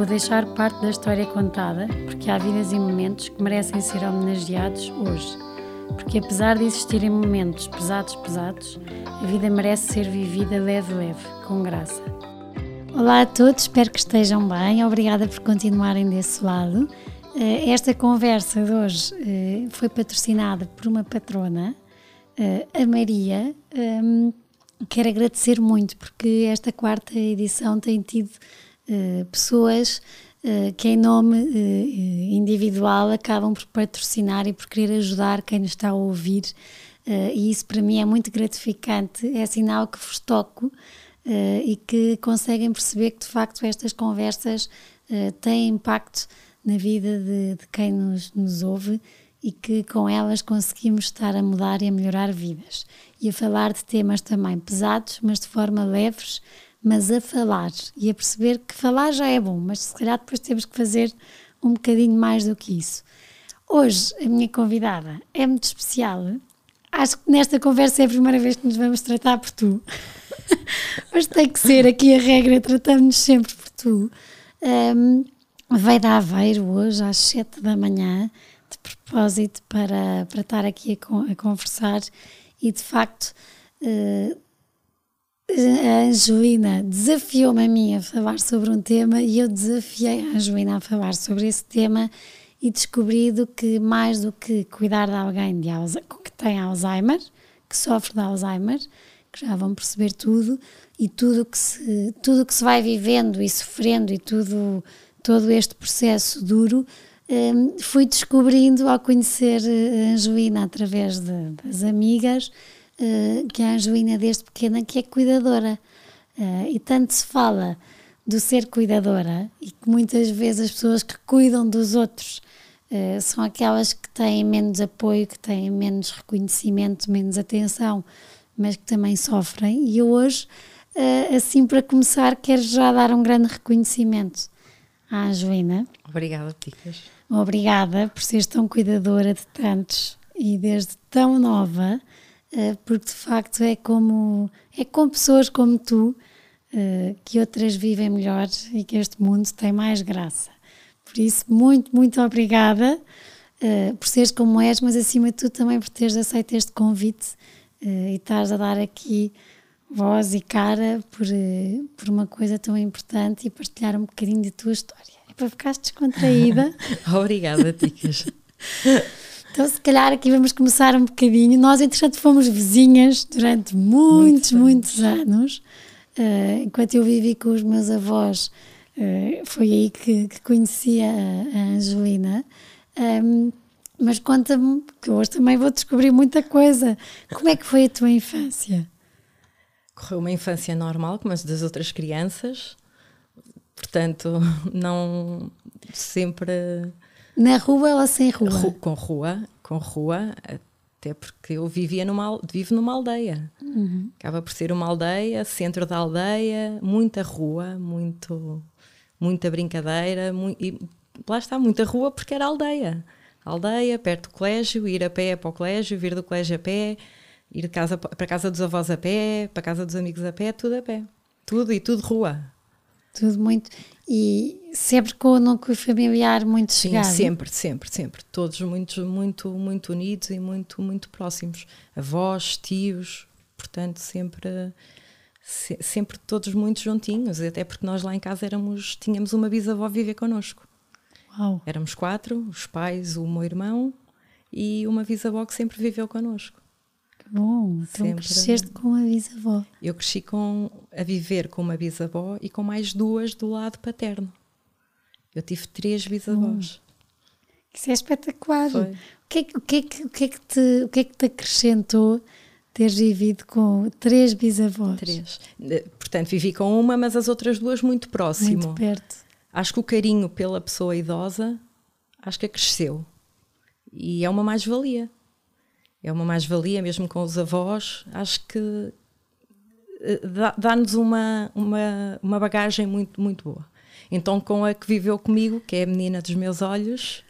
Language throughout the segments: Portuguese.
Vou deixar parte da história contada, porque há vidas e momentos que merecem ser homenageados hoje. Porque apesar de existirem momentos pesados, pesados, a vida merece ser vivida leve, leve, com graça. Olá a todos, espero que estejam bem. Obrigada por continuarem desse lado. Eh, esta conversa de hoje eh, foi patrocinada por uma patrona, eh, a Maria. Ehm, quero agradecer muito porque esta quarta edição tem tido pessoas que, em nome individual, acabam por patrocinar e por querer ajudar quem nos está a ouvir e isso para mim é muito gratificante, é sinal que vos toco e que conseguem perceber que de facto estas conversas têm impacto na vida de, de quem nos, nos, ouve e que com elas conseguimos estar a mudar e a melhorar vidas. E a falar de temas também pesados, mas de forma leves, mas a falar e a perceber que falar já é bom, mas se calhar depois temos que fazer um bocadinho mais do que isso. Hoje a minha convidada é muito especial Acho que nesta conversa é a primeira vez que nos vamos tratar por tu. Mas tem que ser aqui a regra, tratamos-nos sempre por tu. Um, veio da Aveiro hoje às 7 da manhã, de propósito para, para estar aqui a, a conversar e de facto uh, a Angelina desafiou-me a mim a falar sobre um tema e eu desafiei a Angelina a falar sobre esse tema e descobrido que mais do que cuidar de alguém de que tem Alzheimer, que sofre de Alzheimer, que já vão perceber tudo e tudo que se tudo que se vai vivendo e sofrendo e tudo todo este processo duro um, fui descobrindo ao conhecer a Angelina através de, das amigas uh, que a Angelina desde pequena que é cuidadora uh, e tanto se fala do ser cuidadora e que muitas vezes as pessoas que cuidam dos outros uh, são aquelas que têm menos apoio, que têm menos reconhecimento, menos atenção, mas que também sofrem. E eu hoje, uh, assim para começar, quero já dar um grande reconhecimento à Angelina. Obrigada, Ticas. Obrigada por seres tão cuidadora de tantos e desde tão nova, porque de facto é como é com pessoas como tu que outras vivem melhor e que este mundo tem mais graça. Por isso, muito, muito obrigada uh, por seres como és, mas acima de tudo também por teres aceito este convite e estás a dar aqui voz e cara por, por uma coisa tão importante e partilhar um bocadinho da tua história. É para ficares descontraída. Obrigada, Ticas. Então, se calhar aqui vamos começar um bocadinho. Nós, entretanto, fomos vizinhas durante muitos, Muito muitos anos. Uh, enquanto eu vivi com os meus avós eh, foi aí que, que conheci a, a Angelina. Um, mas conta-me, que hoje também vou descobrir muita coisa. Como é que foi a tua infância? Correu uma infância normal, como as das outras crianças. Portanto, não sempre. Na rua ou sem rua? Ru com rua, com rua, até porque eu vivia numa, vivo numa aldeia. Uhum. Acaba por ser uma aldeia, centro da aldeia, muita rua, muito muita brincadeira, mu e lá está, muita rua porque era aldeia. Aldeia, perto do colégio, ir a pé para o colégio, vir do colégio a pé, ir de casa para a casa dos avós a pé, para a casa dos amigos a pé, tudo a pé. Tudo e tudo rua. Tudo muito. E sempre com o núcleo familiar muito Sim, chegado. sempre, sempre, sempre. Todos muito, muito, muito unidos e muito, muito próximos. Avós, tios, portanto, sempre se, sempre todos muito juntinhos, até porque nós lá em casa éramos, tínhamos uma bisavó a viver connosco. Uau. Éramos quatro, os pais, o meu irmão e uma bisavó que sempre viveu connosco. Que bom, então sempre. cresceste com a bisavó. Eu cresci com, a viver com uma bisavó e com mais duas do lado paterno. Eu tive três bisavós. Isso é espetacular. Foi. O que é, o, que é que, o, que é que te, o que é que te acrescentou teres vivido com três bisavós. Três. Portanto, vivi com uma, mas as outras duas muito próximo. Muito perto. Acho que o carinho pela pessoa idosa, acho que cresceu. E é uma mais-valia. É uma mais-valia, mesmo com os avós. Acho que eh, dá-nos uma, uma, uma bagagem muito, muito boa. Então, com a que viveu comigo, que é a menina dos meus olhos,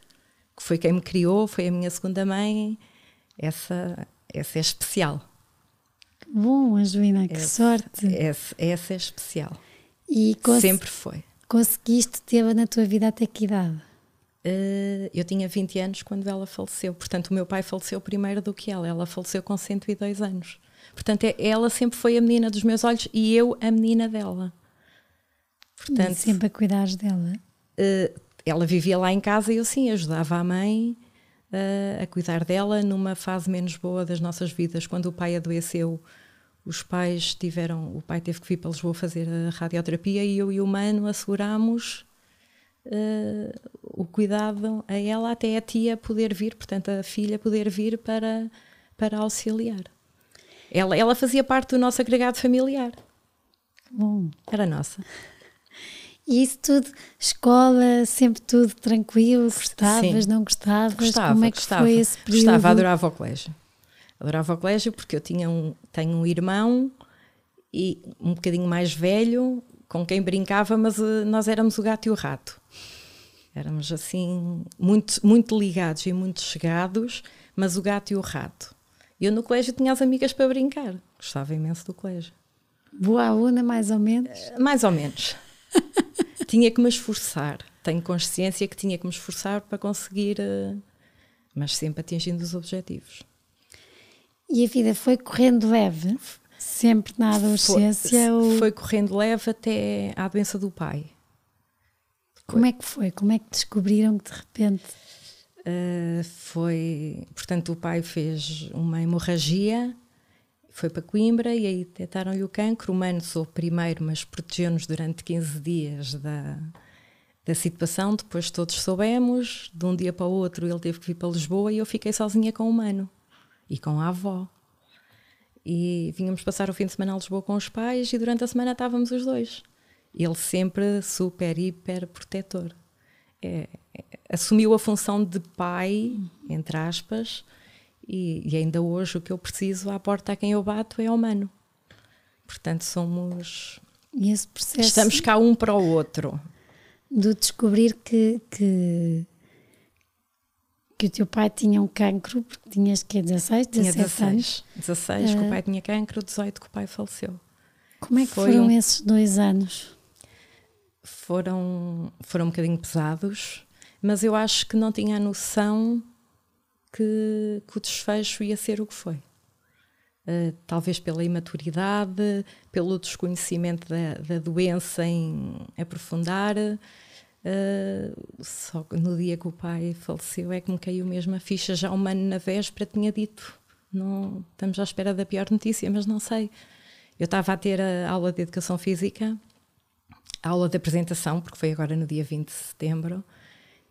que foi quem me criou, foi a minha segunda mãe, essa, essa é especial. Que bom, Angelina, que essa, sorte. Essa, essa é especial. E Sempre foi. Conseguiste tê-la na tua vida até que idade? Uh, eu tinha 20 anos quando ela faleceu. Portanto, o meu pai faleceu primeiro do que ela. Ela faleceu com 102 anos. Portanto, é, ela sempre foi a menina dos meus olhos e eu a menina dela. Portanto, e sempre a cuidar dela. Uh, ela vivia lá em casa e eu sim ajudava a mãe uh, a cuidar dela numa fase menos boa das nossas vidas. Quando o pai adoeceu, os pais tiveram, o pai teve que vir para Lisboa fazer a radioterapia e eu e o Mano assegurámos uh, o cuidado a ela até a tia poder vir, portanto a filha poder vir para, para auxiliar. Ela, ela fazia parte do nosso agregado familiar. Bom. Era nossa. E isso tudo, escola, sempre tudo tranquilo, gostavas, Sim. não gostavas? Gostava, Como é que gostava, foi esse período? Gostava, adorava o colégio. Adorava o colégio porque eu tinha um, tenho um irmão e um bocadinho mais velho com quem brincava, mas uh, nós éramos o gato e o rato. Éramos assim, muito, muito ligados e muito chegados, mas o gato e o rato. Eu no colégio tinha as amigas para brincar. Gostava imenso do colégio. Boa aluna, mais ou menos? Uh, mais ou menos. tinha que me esforçar. Tenho consciência que tinha que me esforçar para conseguir, uh, mas sempre atingindo os objetivos. E a vida foi correndo leve? Sempre na adolescência? Foi, ou... foi correndo leve até à doença do pai. Como é que foi? Como é que descobriram que de repente. Uh, foi. Portanto, o pai fez uma hemorragia, foi para Coimbra e aí detectaram-lhe o cancro. O mano sou primeiro, mas protegeu-nos durante 15 dias da, da situação. Depois todos soubemos. De um dia para o outro ele teve que vir para Lisboa e eu fiquei sozinha com o mano e com a avó. E vínhamos passar o fim de semana a Lisboa com os pais e durante a semana estávamos os dois. Ele sempre super, hiper protetor. É, é, assumiu a função de pai, entre aspas, e, e, ainda hoje o que eu preciso à porta a quem eu bato é humano. Portanto, somos. Processo... Estamos cá um para o outro. Do descobrir que, que que o teu pai tinha um cancro, porque tinhas que 16, 17 tinha 16, anos? 16, uh, que o ah. pai tinha cancro, 18 que o pai faleceu. Como é que Foi foram um, esses dois anos? Foram, foram um bocadinho pesados, mas eu acho que não tinha a noção que, que o desfecho ia ser o que foi. Uh, talvez pela imaturidade, pelo desconhecimento da, da doença em aprofundar, Uh, só no dia que o pai faleceu é que me caiu mesmo a ficha. Já um ano na véspera tinha dito: não, estamos à espera da pior notícia, mas não sei. Eu estava a ter a aula de educação física, a aula de apresentação, porque foi agora no dia 20 de setembro,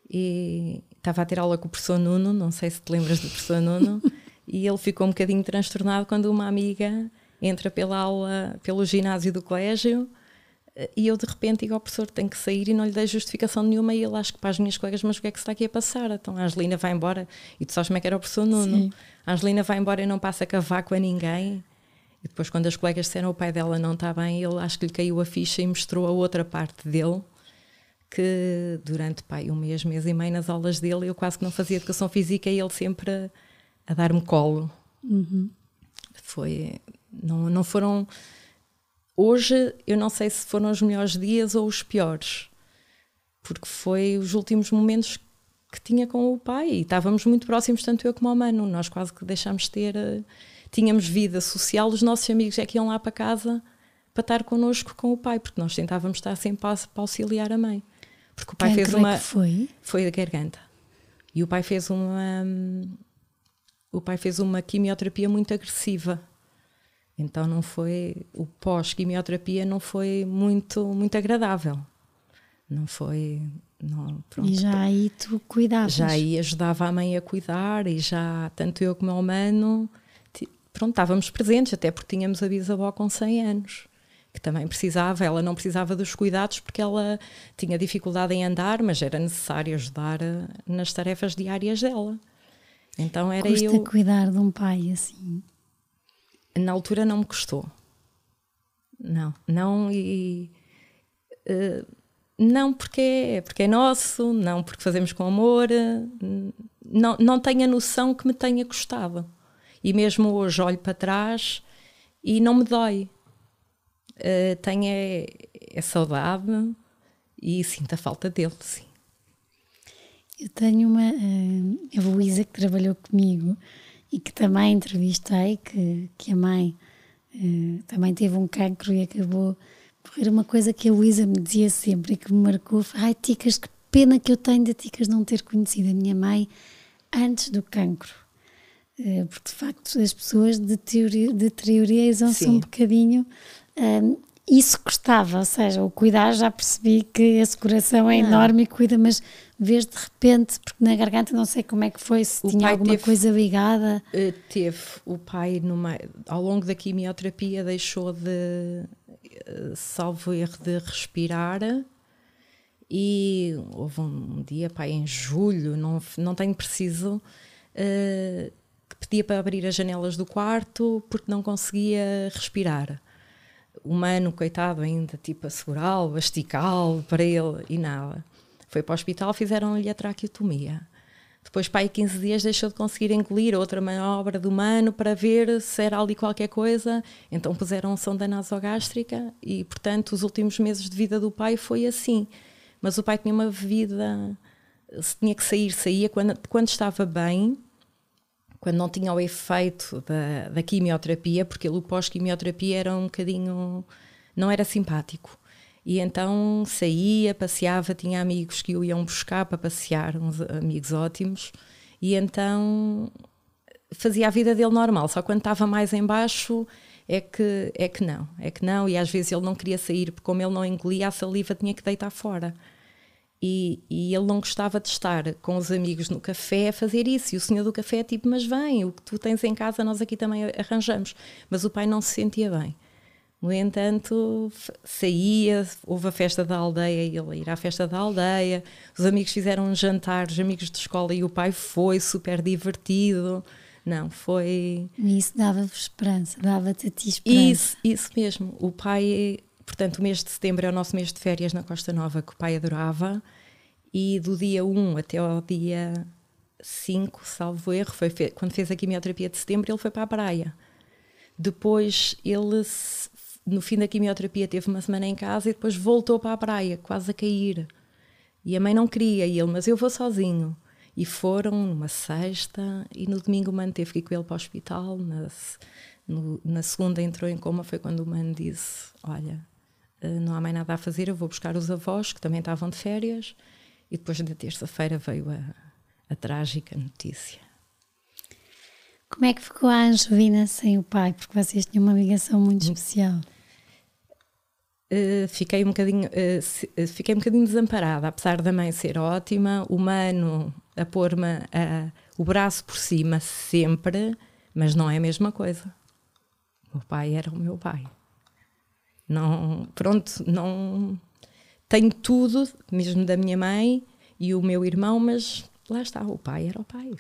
e estava a ter aula com o professor Nuno. Não sei se te lembras do professor Nuno, e ele ficou um bocadinho transtornado quando uma amiga entra pela aula, pelo ginásio do colégio e eu de repente digo ao professor tenho que sair e não lhe dei justificação nenhuma e ele acho que para as minhas colegas mas o que é que está aqui a passar então a Angelina vai embora e tu sabes como é que era o professor Nuno Sim. a Angelina vai embora e não passa cavaco a ninguém e depois quando as colegas disseram o pai dela não está bem ele acho que lhe caiu a ficha e mostrou a outra parte dele que durante pai, um mês, mês e meio nas aulas dele eu quase que não fazia educação física e ele sempre a, a dar-me colo uhum. foi não, não foram Hoje eu não sei se foram os melhores dias ou os piores, porque foi os últimos momentos que tinha com o pai e estávamos muito próximos, tanto eu como o Mano. Nós quase que deixámos de ter. Uh, tínhamos vida social, os nossos amigos é que iam lá para casa para estar connosco com o pai, porque nós tentávamos estar sempre para, para auxiliar a mãe. Porque o pai fez uma. É foi? Foi a garganta. E o pai fez uma. Um, o pai fez uma quimioterapia muito agressiva então não foi o pós-quimioterapia não foi muito muito agradável. Não foi não, pronto. E já aí tu cuidavas? Já aí ajudava a mãe a cuidar e já tanto eu como o mano pronto, estávamos presentes, até porque tínhamos a bisavó com 100 anos, que também precisava, ela não precisava dos cuidados porque ela tinha dificuldade em andar, mas era necessário ajudar nas tarefas diárias dela. Então era Custa eu. cuidar de um pai assim. Na altura não me custou. Não, não e. Uh, não porque é, porque é nosso, não porque fazemos com amor, não, não tenho a noção que me tenha custado. E mesmo hoje olho para trás e não me dói. Uh, tenho é, é saudade e sinto a falta dele, sim. Eu tenho uma, uh, a Luísa que trabalhou comigo e que também entrevistei, que, que a mãe uh, também teve um cancro e acabou por. Uma coisa que a Luísa me dizia sempre e que me marcou Ai, Ticas, que pena que eu tenho de Ticas não ter conhecido a minha mãe antes do cancro. Uh, porque de facto as pessoas deteriorizam-se um bocadinho isso custava, ou seja, o cuidar já percebi que esse coração é enorme e cuida, mas vês de repente, porque na garganta não sei como é que foi, se o tinha alguma teve, coisa ligada. Uh, teve, o pai numa, ao longo da quimioterapia deixou de, uh, salvo erro, de respirar e houve um dia, pai, em julho, não, não tenho preciso, uh, pedia para abrir as janelas do quarto porque não conseguia respirar humano, coitado, ainda tipo a segurá-lo, para ele e nada. Foi para o hospital, fizeram-lhe a traqueotomia. Depois, pai, 15 dias deixou de conseguir engolir outra manobra do humano para ver se era ali qualquer coisa. Então puseram sonda nasogástrica e, portanto, os últimos meses de vida do pai foi assim. Mas o pai tinha uma vida, se tinha que sair, saía quando, quando estava bem, quando não tinha o efeito da, da quimioterapia, porque o pós-quimioterapia era um bocadinho. não era simpático. E então saía, passeava, tinha amigos que o iam buscar para passear, uns amigos ótimos, e então fazia a vida dele normal, só quando estava mais embaixo é que, é que não, é que não, e às vezes ele não queria sair, porque como ele não engolia a saliva tinha que deitar fora. E, e, ele não gostava de estar com os amigos no café a fazer isso. E o senhor do café é tipo, mas vem, o que tu tens em casa nós aqui também arranjamos. Mas o pai não se sentia bem. No entanto, saía, houve a festa da aldeia e ele ir à festa da aldeia. Os amigos fizeram um jantar, os amigos de escola, e o pai foi super divertido. Não, foi. E isso dava-vos esperança, dava-te a ti esperança. Isso, isso mesmo. O pai Portanto, o mês de setembro é o nosso mês de férias na Costa Nova, que o pai adorava, e do dia 1 até ao dia 5, salvo erro, foi quando fez a quimioterapia de setembro, ele foi para a praia. Depois, ele, no fim da quimioterapia, teve uma semana em casa e depois voltou para a praia, quase a cair. E a mãe não queria, e ele, mas eu vou sozinho. E foram numa sexta, e no domingo o mano teve que ir com ele para o hospital. Na, no, na segunda entrou em coma, foi quando o mano disse: Olha, não há mais nada a fazer, eu vou buscar os avós que também estavam de férias. E depois na terça-feira veio a, a trágica notícia. Como é que ficou a Angelina sem o pai? Porque vocês tinham uma ligação muito especial. Uh, fiquei um bocadinho uh, fiquei um bocadinho desamparada apesar da mãe ser ótima o mano a pôr-me o braço por cima sempre mas não é a mesma coisa o pai era o meu pai não, pronto, não tenho tudo, mesmo da minha mãe e o meu irmão, mas lá está, o pai era o pai.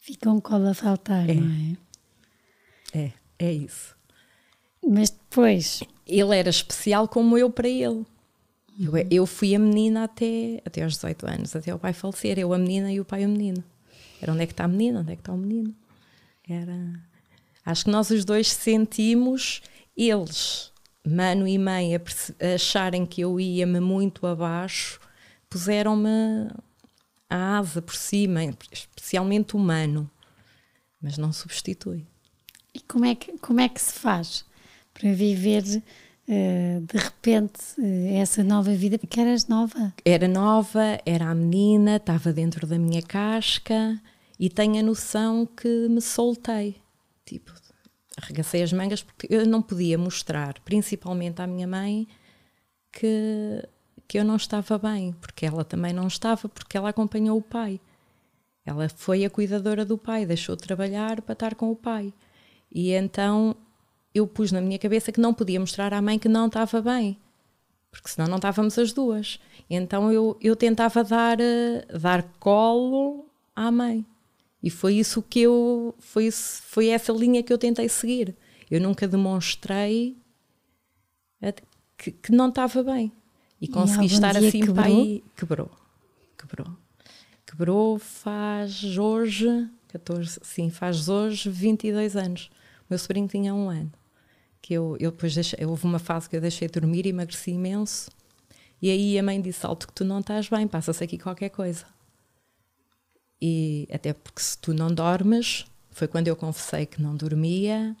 Fica um colo a faltar, é. não é? É, é isso. Mas depois. Ele era especial como eu para ele. Eu, uhum. eu fui a menina até, até aos 18 anos, até o pai falecer. Eu a menina e o pai o menino. Era onde é que está a menina, onde é que está o menino. Era. Acho que nós os dois sentimos eles mano e mãe a acharem que eu ia-me muito abaixo, puseram-me a asa por cima, especialmente o mano, mas não substitui. E como é que, como é que se faz para viver uh, de repente uh, essa nova vida? Que eras nova? Era nova, era a menina, estava dentro da minha casca e tenho a noção que me soltei. Tipo, arregacei as mangas porque eu não podia mostrar, principalmente à minha mãe, que, que eu não estava bem, porque ela também não estava, porque ela acompanhou o pai. Ela foi a cuidadora do pai, deixou de trabalhar para estar com o pai. E então eu pus na minha cabeça que não podia mostrar à mãe que não estava bem, porque senão não estávamos as duas. Então eu, eu tentava dar, dar colo à mãe E foi isso que eu. Foi, isso, foi essa linha que eu tentei seguir. Eu nunca demonstrei que, que não estava bem. E consegui e estar assim quebrou? para aí. Quebrou. Quebrou. Quebrou faz hoje. 14, sim, faz hoje 22 anos. O meu sobrinho tinha um ano. Que eu, eu depois deixei, houve uma fase que eu deixei de dormir e emagreci imenso. E aí a mãe disse: Alto, que tu não estás bem, passa-se aqui qualquer coisa. E até porque se tu não dormes, foi quando eu confessei que não dormia.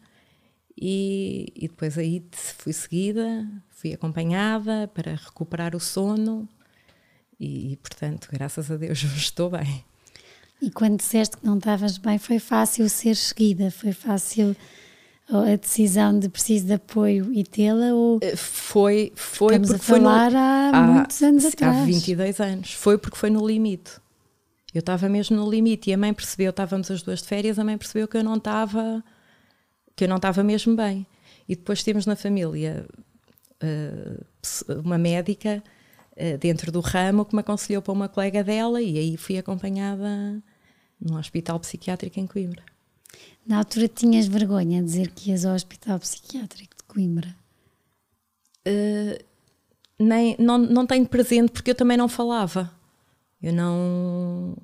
E, e depois aí fui seguida, fui acompanhada para recuperar o sono. E, portanto, graças a Deus, estou bem. E quando disseste que não estavas bem, foi fácil ser seguida? Foi fácil a decisão de preciso de apoio e tê-la? Ou eh, foi, foi Estamos porque a falar no, há, há, muitos anos atrás. Há 22 anos. Foi porque foi no limite. Eu estava mesmo no limite e a mãe percebeu, estávamos as duas de férias, a mãe percebeu que eu não estava que eu não estava mesmo bem. E depois temos na família uh, uma médica uh, dentro do ramo que me aconselhou para uma colega dela e aí fui acompanhada num hospital psiquiátrico em Coimbra. Na altura tinhas vergonha de dizer que ias ao hospital psiquiátrico de Coimbra? Uh, nem, não, não tenho presente porque eu também não falava. Eu não.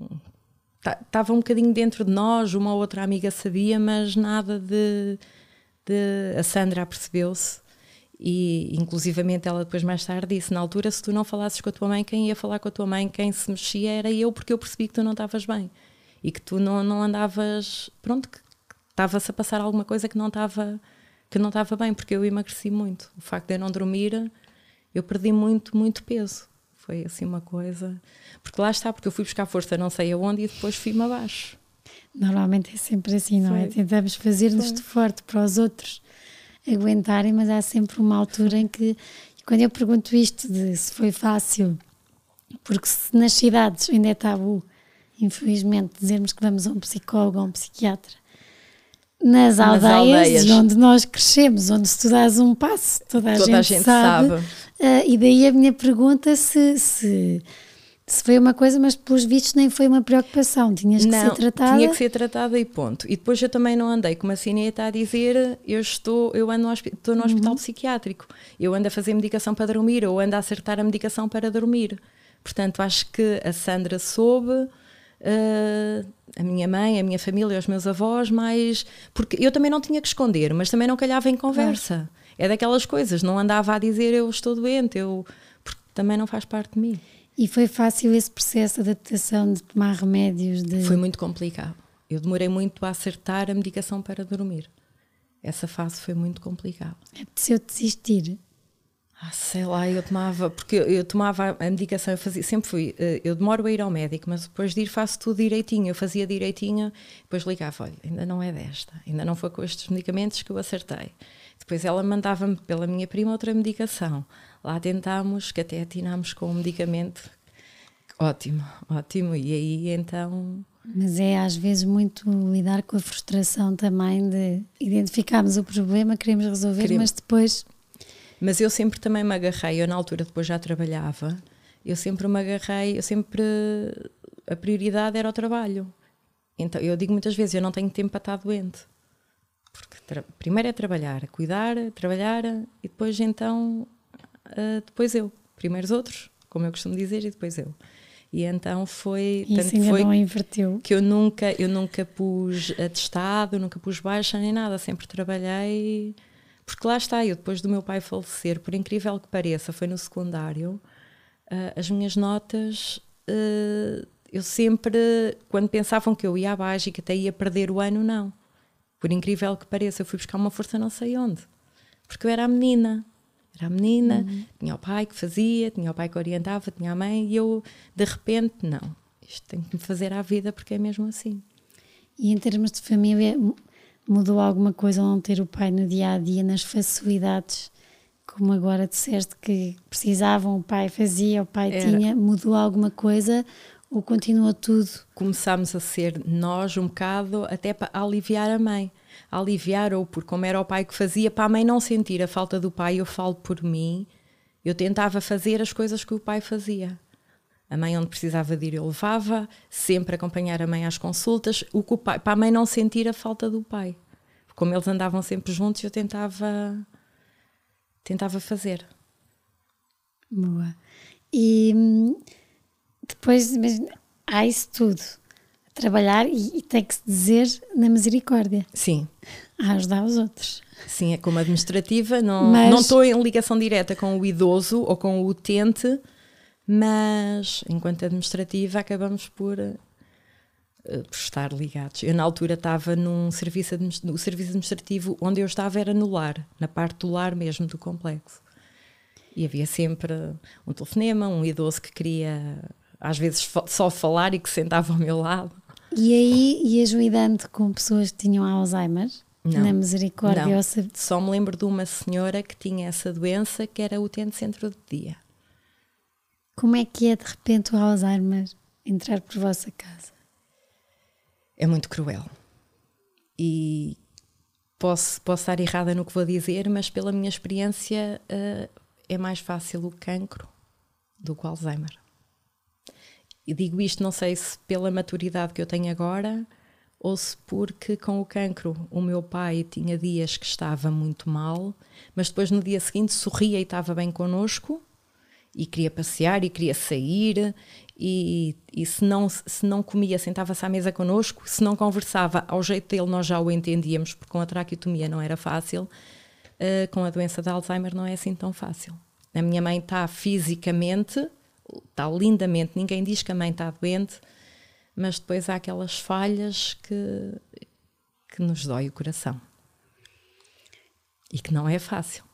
Estava um bocadinho dentro de nós, uma ou outra amiga sabia, mas nada de. de a Sandra percebeu-se e inclusivamente ela depois mais tarde disse na altura se tu não falasses com a tua mãe quem ia falar com a tua mãe quem se mexia era eu porque eu percebi que tu não estavas bem e que tu não, não andavas pronto que estava-se a passar alguma coisa que não estava que não estava bem porque eu emagreci muito o facto de eu não dormir eu perdi muito muito peso foi assim uma coisa porque lá está porque eu fui buscar força não sei aonde e depois fui-me abaixo normalmente é sempre assim não é? foi. é tentamos fazer-nos de forte para os outros aguentarem, mas há sempre uma altura em que, quando eu pergunto isto de se foi fácil, porque se nas cidades ainda é tabu, infelizmente, dizermos que vamos a um psicólogo ou um psiquiatra, nas, nas aldeias, aldeias, onde nós crescemos, onde se tu dás um passo, toda a, toda gente, a gente, sabe. sabe. Uh, e daí a minha pergunta se, se se foi uma coisa, mas pelos vistos nem foi uma preocupação, tinhas que não, ser tratada. Tinha que ser tratada e ponto. E depois eu também não andei, como a Cine está a dizer, eu estou, eu ando no, estou no uhum. hospital psiquiátrico, eu ando a fazer medicação para dormir, ou ando a acertar a medicação para dormir. Portanto, acho que a Sandra soube, uh, a minha mãe, a minha família, os meus avós, mas. Porque eu também não tinha que esconder, mas também não calhava em conversa. É daquelas coisas, não andava a dizer eu estou doente, eu. Porque também não faz parte de mim. E foi fácil esse processo de adaptação de tomar remédios? De... Foi muito complicado. Eu demorei muito a acertar a medicação para dormir. Essa fase foi muito complicada. Apeteceu desistir? Ah, sei lá, eu tomava, porque eu tomava a medicação, eu fazia, sempre fui, eh, eu demoro a ir ao médico, mas depois de ir faço tudo direitinho, eu fazia direitinho, depois ligava, olha, ainda não é desta, ainda não foi com estes medicamentos que eu acertei. Depois ela mandava-me pela minha prima outra medicação. Lá tentámos, que até atinámos com um medicamento. Ótimo, ótimo. E aí então. Mas é às vezes muito lidar com a frustração também de identificarmos o problema, queremos resolver, mas depois. Mas eu sempre também me agarrei, eu na altura depois já trabalhava, eu sempre me agarrei, eu sempre. A prioridade era o trabalho. Então eu digo muitas vezes: eu não tenho tempo para estar doente. Porque primeiro é trabalhar, cuidar, trabalhar e depois então uh, depois eu. Primeiro os outros, como eu costumo dizer, e depois eu. E então foi. Isso ainda foi não inverteu. Que eu nunca, eu nunca pus atestado, nunca pus baixa nem nada, sempre trabalhei. Porque lá está, eu depois do meu pai falecer, por incrível que pareça, foi no secundário, uh, as minhas notas. Uh, eu sempre, quando pensavam que eu ia abaixo e que até ia perder o ano, não. Por incrível que pareça, eu fui buscar uma força não sei onde. Porque eu era a menina. Era a menina, uhum. tinha o pai que fazia, tinha o pai que orientava, tinha a mãe, e eu, de repente, não. Isto tem que me fazer à vida porque é mesmo assim. E em termos de família, mudou alguma coisa ao não ter o pai no dia a dia, nas facilidades? Como agora disseste que precisavam, o pai fazia, o pai Era. tinha, mudou alguma coisa ou continua tudo? Começámos a ser nós um bocado até para aliviar a mãe a aliviar, ou por como era o pai que fazia, para a mãe não sentir a falta do pai, eu falo por mim, eu tentava fazer as coisas que o pai fazia. A mãe, onde precisava de ir, eu levava, sempre acompanhar a mãe às consultas, o que o pai, para a mãe não sentir a falta do pai. Como eles andavam sempre juntos, eu tentava, tentava fazer. Boa. E hum, depois, há isso tudo. Trabalhar e, e tem que se dizer na misericórdia. Sim. A ajudar os outros. Sim, é como administrativa, não, mas... não estou em ligação direta com o idoso ou com o utente, mas enquanto administrativa acabamos por, uh, por estar ligados. Eu na altura estava num serviço, no serviço administrativo onde eu estava era no lar, na parte do lar mesmo do complexo. E havia sempre um telefonema, um idoso que queria às vezes só falar e que sentava ao meu lado. E aí ias lidando com pessoas que tinham Alzheimer? Não. Na misericórdia? Não. Só me lembro de uma senhora que tinha essa doença que era utente centro de dia. Como é que é de repente o Alzheimer entrar por vossa casa? É muito cruel. E posso, posso estar errada no que vou dizer, mas pela minha experiência uh, é mais fácil o cancro do que o Alzheimer. E digo isto, não sei se pela maturidade que eu tenho agora ou se porque com o cancro o meu pai tinha dias que estava muito mal, mas depois no dia seguinte sorria e estava bem connosco e queria passear e queria sair e, e se, não, se não comia, sentava-se à mesa connosco, se não conversava, ao jeito dele nós já o entendíamos, porque com a traqueotomia não era fácil, uh, com a doença de Alzheimer não é assim tão fácil. A minha mãe está fisicamente, está lindamente, ninguém diz que a mãe está doente, mas depois há aquelas falhas que, que nos dói o coração. E que não é fácil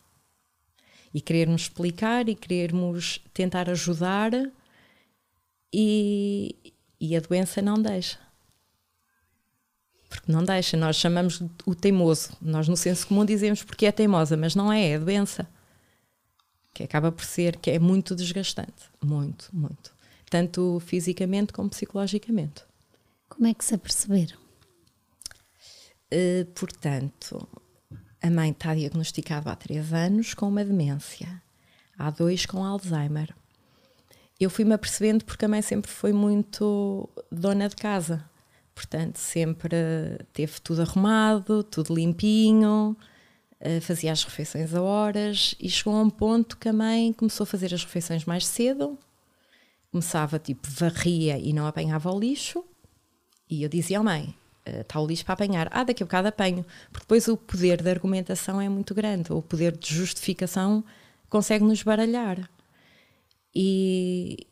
e querermos explicar e querermos tentar ajudar e, e a doença não deixa. Porque não deixa, nós chamamos o teimoso. Nós no senso comum dizemos porque é teimosa, mas não é, é a doença. Que acaba por ser, que é muito desgastante. Muito, muito. Tanto fisicamente como psicologicamente. Como é que se aperceberam? Uh, portanto, a mãe está diagnosticada há três anos com uma demência, há dois com Alzheimer. Eu fui-me apercebendo porque a mãe sempre foi muito dona de casa, portanto, sempre teve tudo arrumado, tudo limpinho, eh, fazia as refeições a horas e chegou a um ponto que a mãe começou a fazer as refeições mais cedo, começava tipo varria e não apanhava o lixo, e eu dizia à mãe: está eh, o lixo para apanhar. Ah, daqui a bocado apanho. Porque depois o poder de argumentação é muito grande, o poder de justificação consegue nos baralhar. E,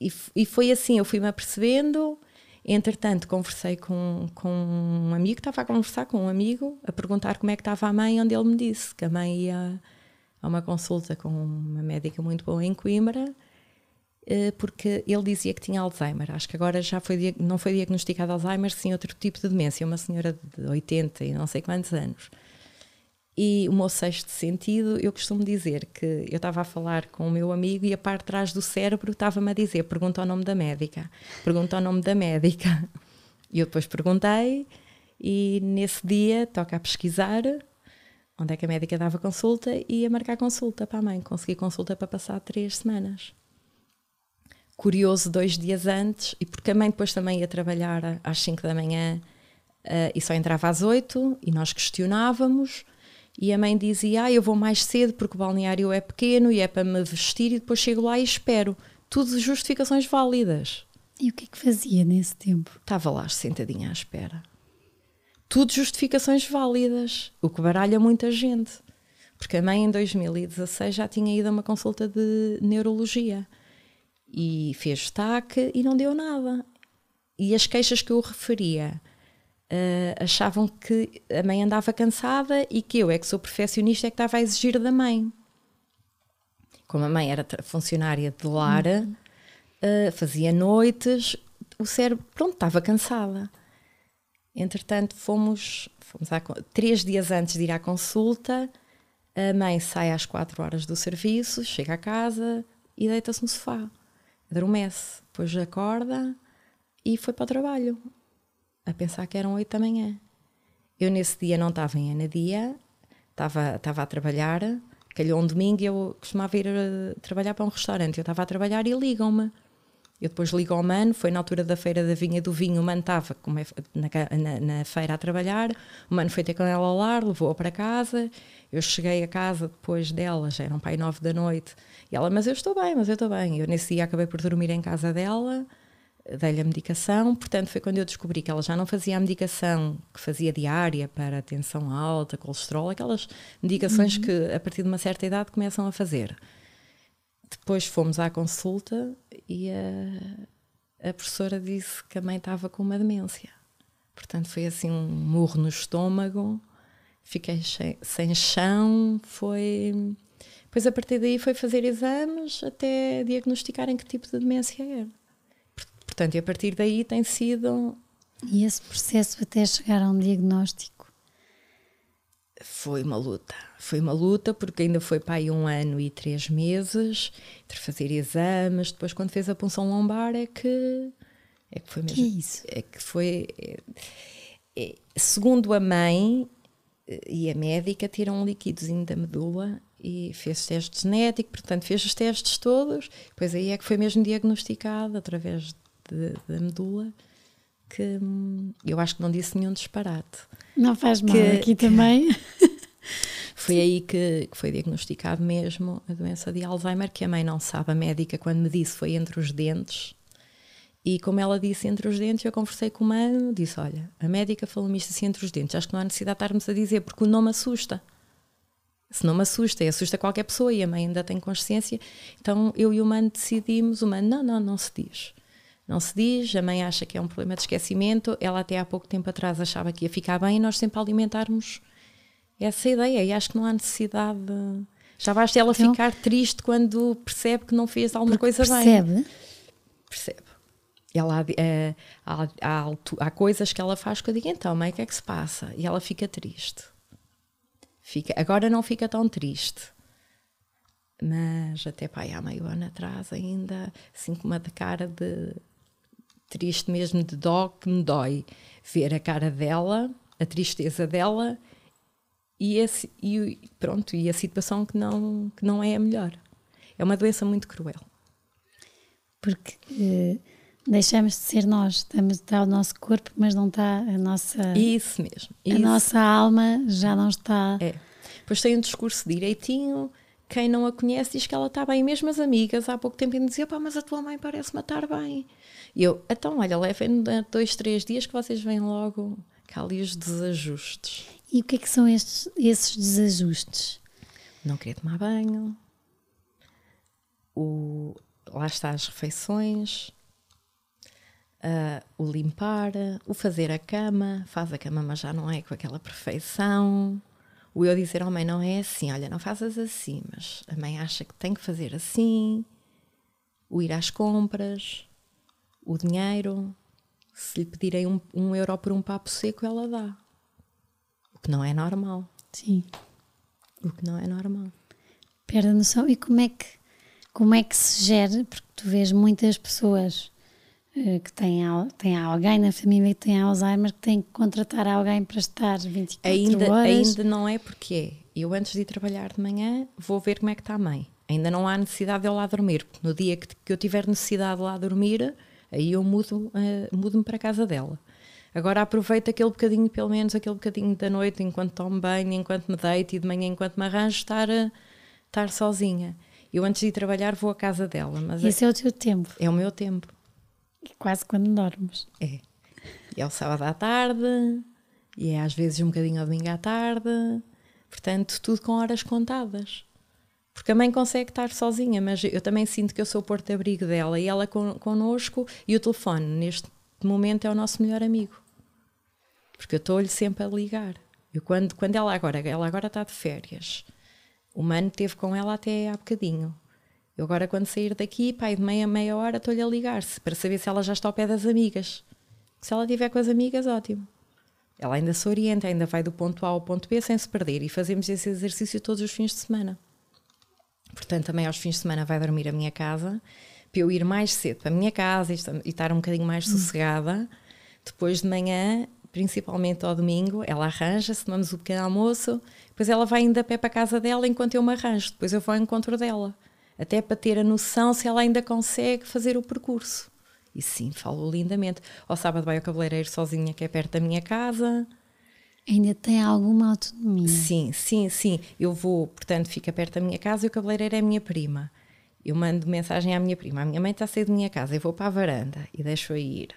e, e foi assim, eu fui-me apercebendo. Entretanto, conversei com, com um amigo, estava a conversar com um amigo, a perguntar como é que estava a mãe, onde ele me disse que a mãe ia a uma consulta com uma médica muito boa em Coimbra porque ele dizia que tinha Alzheimer. Acho que agora já foi, não foi diagnosticado Alzheimer, sim outro tipo de demência, uma senhora de 80 e não sei quantos anos. E o meu sexto sentido, eu costumo dizer que eu estava a falar com o meu amigo e a parte de trás do cérebro estava-me a dizer: pergunta o nome da médica, pergunta o nome da médica. E eu depois perguntei, e nesse dia toca a pesquisar onde é que a médica dava consulta e a marcar consulta para a mãe. Consegui consulta para passar três semanas curioso dois dias antes, e porque a mãe depois também ia trabalhar às 5 da manhã uh, e só entrava às 8, e nós questionávamos, e a mãe dizia: Ah, eu vou mais cedo porque o balneário é pequeno e é para me vestir, e depois chego lá e espero. Tudo justificações válidas. E o que é que fazia nesse tempo? Estava lá sentadinha à espera. Tudo justificações válidas, o que baralha muita gente. Porque a mãe em 2016 já tinha ido a uma consulta de neurologia e fez TAC e não deu nada. E as queixas que eu referia uh, achavam que a mãe andava cansada e que eu, é que sou perfeccionista, é que estava a exigir da mãe. Como a mãe era funcionária de lar, uhum. uh, fazia noites, o cérebro, pronto, estava cansada. Entretanto, fomos, fomos a, três dias antes de ir à consulta, a mãe sai às quatro horas do serviço, chega a casa e deita-se no sofá adormece, depois acorda e foi para o trabalho, a pensar que eram oito da manhã. Eu nesse dia não estava em Anadia, estava, estava a trabalhar, calhou um domingo e eu costumava ir a, trabalhar para um restaurante. Eu estava a trabalhar e ligam-me. Eu depois ligo ao mano, foi na altura da feira da vinha do vinho, o mano estava na, na, na, feira a trabalhar, o mano foi ter com ela ao lar, levou-a para casa, eu cheguei a casa depois dela, já eram pai nove da noite, e ela, mas eu estou bem, mas eu estou bem. Eu nesse dia acabei por dormir em casa dela, dei-lhe a medicação, portanto foi quando eu descobri que ela já não fazia a medicação que fazia diária para tensão alta, colesterol, aquelas medicações uhum. que a partir de uma certa idade começam a fazer. Depois fomos à consulta e a, a professora disse que a mãe estava com uma demência. Portanto, foi assim um murro no estômago, fiquei sem, sem chão, foi. Depois, a partir daí, foi fazer exames até diagnosticarem que tipo de demência era. Portanto, e a partir daí tem sido. E esse processo até chegar a um diagnóstico? Foi uma luta. Foi uma luta porque ainda foi para aí um ano e três meses, entre fazer exames. Depois, quando fez a punção lombar, é que. É que foi mesmo. Que é isso? É que foi. É, é, segundo a mãe eh, e a médica, tiram um líquidozinho da medula e fez teste genético, portanto, fez os testes todos. Depois aí é que foi mesmo diagnosticado através da medula que eu acho que não disse nenhum disparate. Não faz mal, que, aqui também. Foi aí que, que, foi diagnosticado mesmo a doença de Alzheimer, que a mãe não sabe, a médica, quando me disse, foi entre os dentes. E como ela disse entre os dentes, eu conversei com o mano, disse: Olha, a médica falou-me isto assim entre os dentes, acho que não há necessidade de estarmos a dizer, porque o nome assusta. Se não me assusta, e assusta qualquer pessoa, e a mãe ainda tem consciência. Então eu e o mano decidimos: o mano, não, não, não se diz não se diz, a mãe acha que é um problema de esquecimento, ela até há pouco tempo atrás achava que ia ficar bem e nós sempre alimentarmos essa ideia e acho que não há necessidade de... já basta ela então, ficar triste quando percebe que não fez alguma coisa percebe? bem. Percebe? Ela, é, há, há, há, coisas que ela faz que eu digo, então, mãe, o que é que se passa? E ela fica triste. Fica, agora não fica tão triste. Mas até pai, há meio ano atrás ainda, assim com uma de cara de triste mesmo de dó que me dói ver a cara dela, a tristeza dela e, esse, e pronto, e a situação que não, que não é a melhor. É uma doença muito cruel. Porque eh, deixamos de ser nós, estamos, está o nosso corpo, mas não está a nossa. Isso mesmo. A nossa alma já não está. É. Depois tem um discurso direitinho. Quem não a conhece diz que ela está bem. Mesmo as amigas, há pouco tempo, me diziam: pá, mas a tua mãe parece-me estar bem. E eu, então, olha, levem dois, três dias que vocês veem logo cá ali os desajustes. E o que é que são estes, esses desajustes? Não querer tomar banho, o, lá está as refeições, uh, o limpar, o fazer a cama, faz a cama, mas já não é com aquela perfeição. O eu dizer ao mãe não é assim, olha, não fazes assim, mas a mãe acha que tem que fazer assim. O ir às compras, o dinheiro, se lhe pedirem um, um euro por um papo seco, ela dá. O que não é normal. Sim. O que não é normal. Perde a noção. E como é que, como é que se gera? Porque tu vês muitas pessoas que têm, têm alguém na família que tem Alzheimer que têm que contratar alguém para estar 24 ainda, horas. Ainda não é porque é. Eu antes de ir trabalhar de manhã vou ver como é que está a mãe. Ainda não há necessidade de eu lá dormir. Porque no dia que, que eu tiver necessidade de lá dormir Aí eu mudo, uh, mudo-me para a casa dela. Agora aproveito aquele bocadinho, pelo menos aquele bocadinho da noite, enquanto tomo banho, enquanto me deito e de manhã, enquanto me arranjo, estar, uh, estar sozinha. Eu antes de ir trabalhar vou à casa dela. Mas Esse é, é o teu tempo? É o meu tempo. Quase quando dormes. É. E é o sábado à tarde, e é às vezes um bocadinho ao domingo à tarde. Portanto, tudo com horas contadas. Porque a mãe consegue estar sozinha, mas eu também sinto que eu sou o porto-abrigo dela e ela con connosco e o telefone, neste momento, é o nosso melhor amigo. Porque eu estou-lhe sempre a ligar. Eu quando, quando ela agora, ela agora está de férias, o mano esteve com ela até há bocadinho. Eu agora quando sair daqui, pai, de meia meia hora estou-lhe a ligar-se para saber se ela já está ao pé das amigas. Se ela estiver com as amigas, ótimo. Ela ainda se orienta, ainda vai do ponto A ao ponto B sem se perder e fazemos esse exercício todos os fins de semana. Portanto, também aos fins de semana vai dormir a minha casa, para eu ir mais cedo para a minha casa e estar um bocadinho mais hum. sossegada. Depois de manhã, principalmente ao domingo, ela arranja-se, tomamos o pequeno almoço, depois ela vai indo a pé para a casa dela enquanto eu me arranjo, depois eu vou ao encontro dela. Até para ter a noção se ela ainda consegue fazer o percurso. E sim, falo lindamente. Ao sábado vai ao cabeleireiro sozinha, que é perto da minha casa. Ainda tem alguma autonomia? Sim, sim, sim. Eu vou, portanto, fica perto da minha casa e o cabeleireiro é a minha prima. Eu mando mensagem à minha prima: a minha mãe está a sair da minha casa, eu vou para a varanda e deixo-a ir.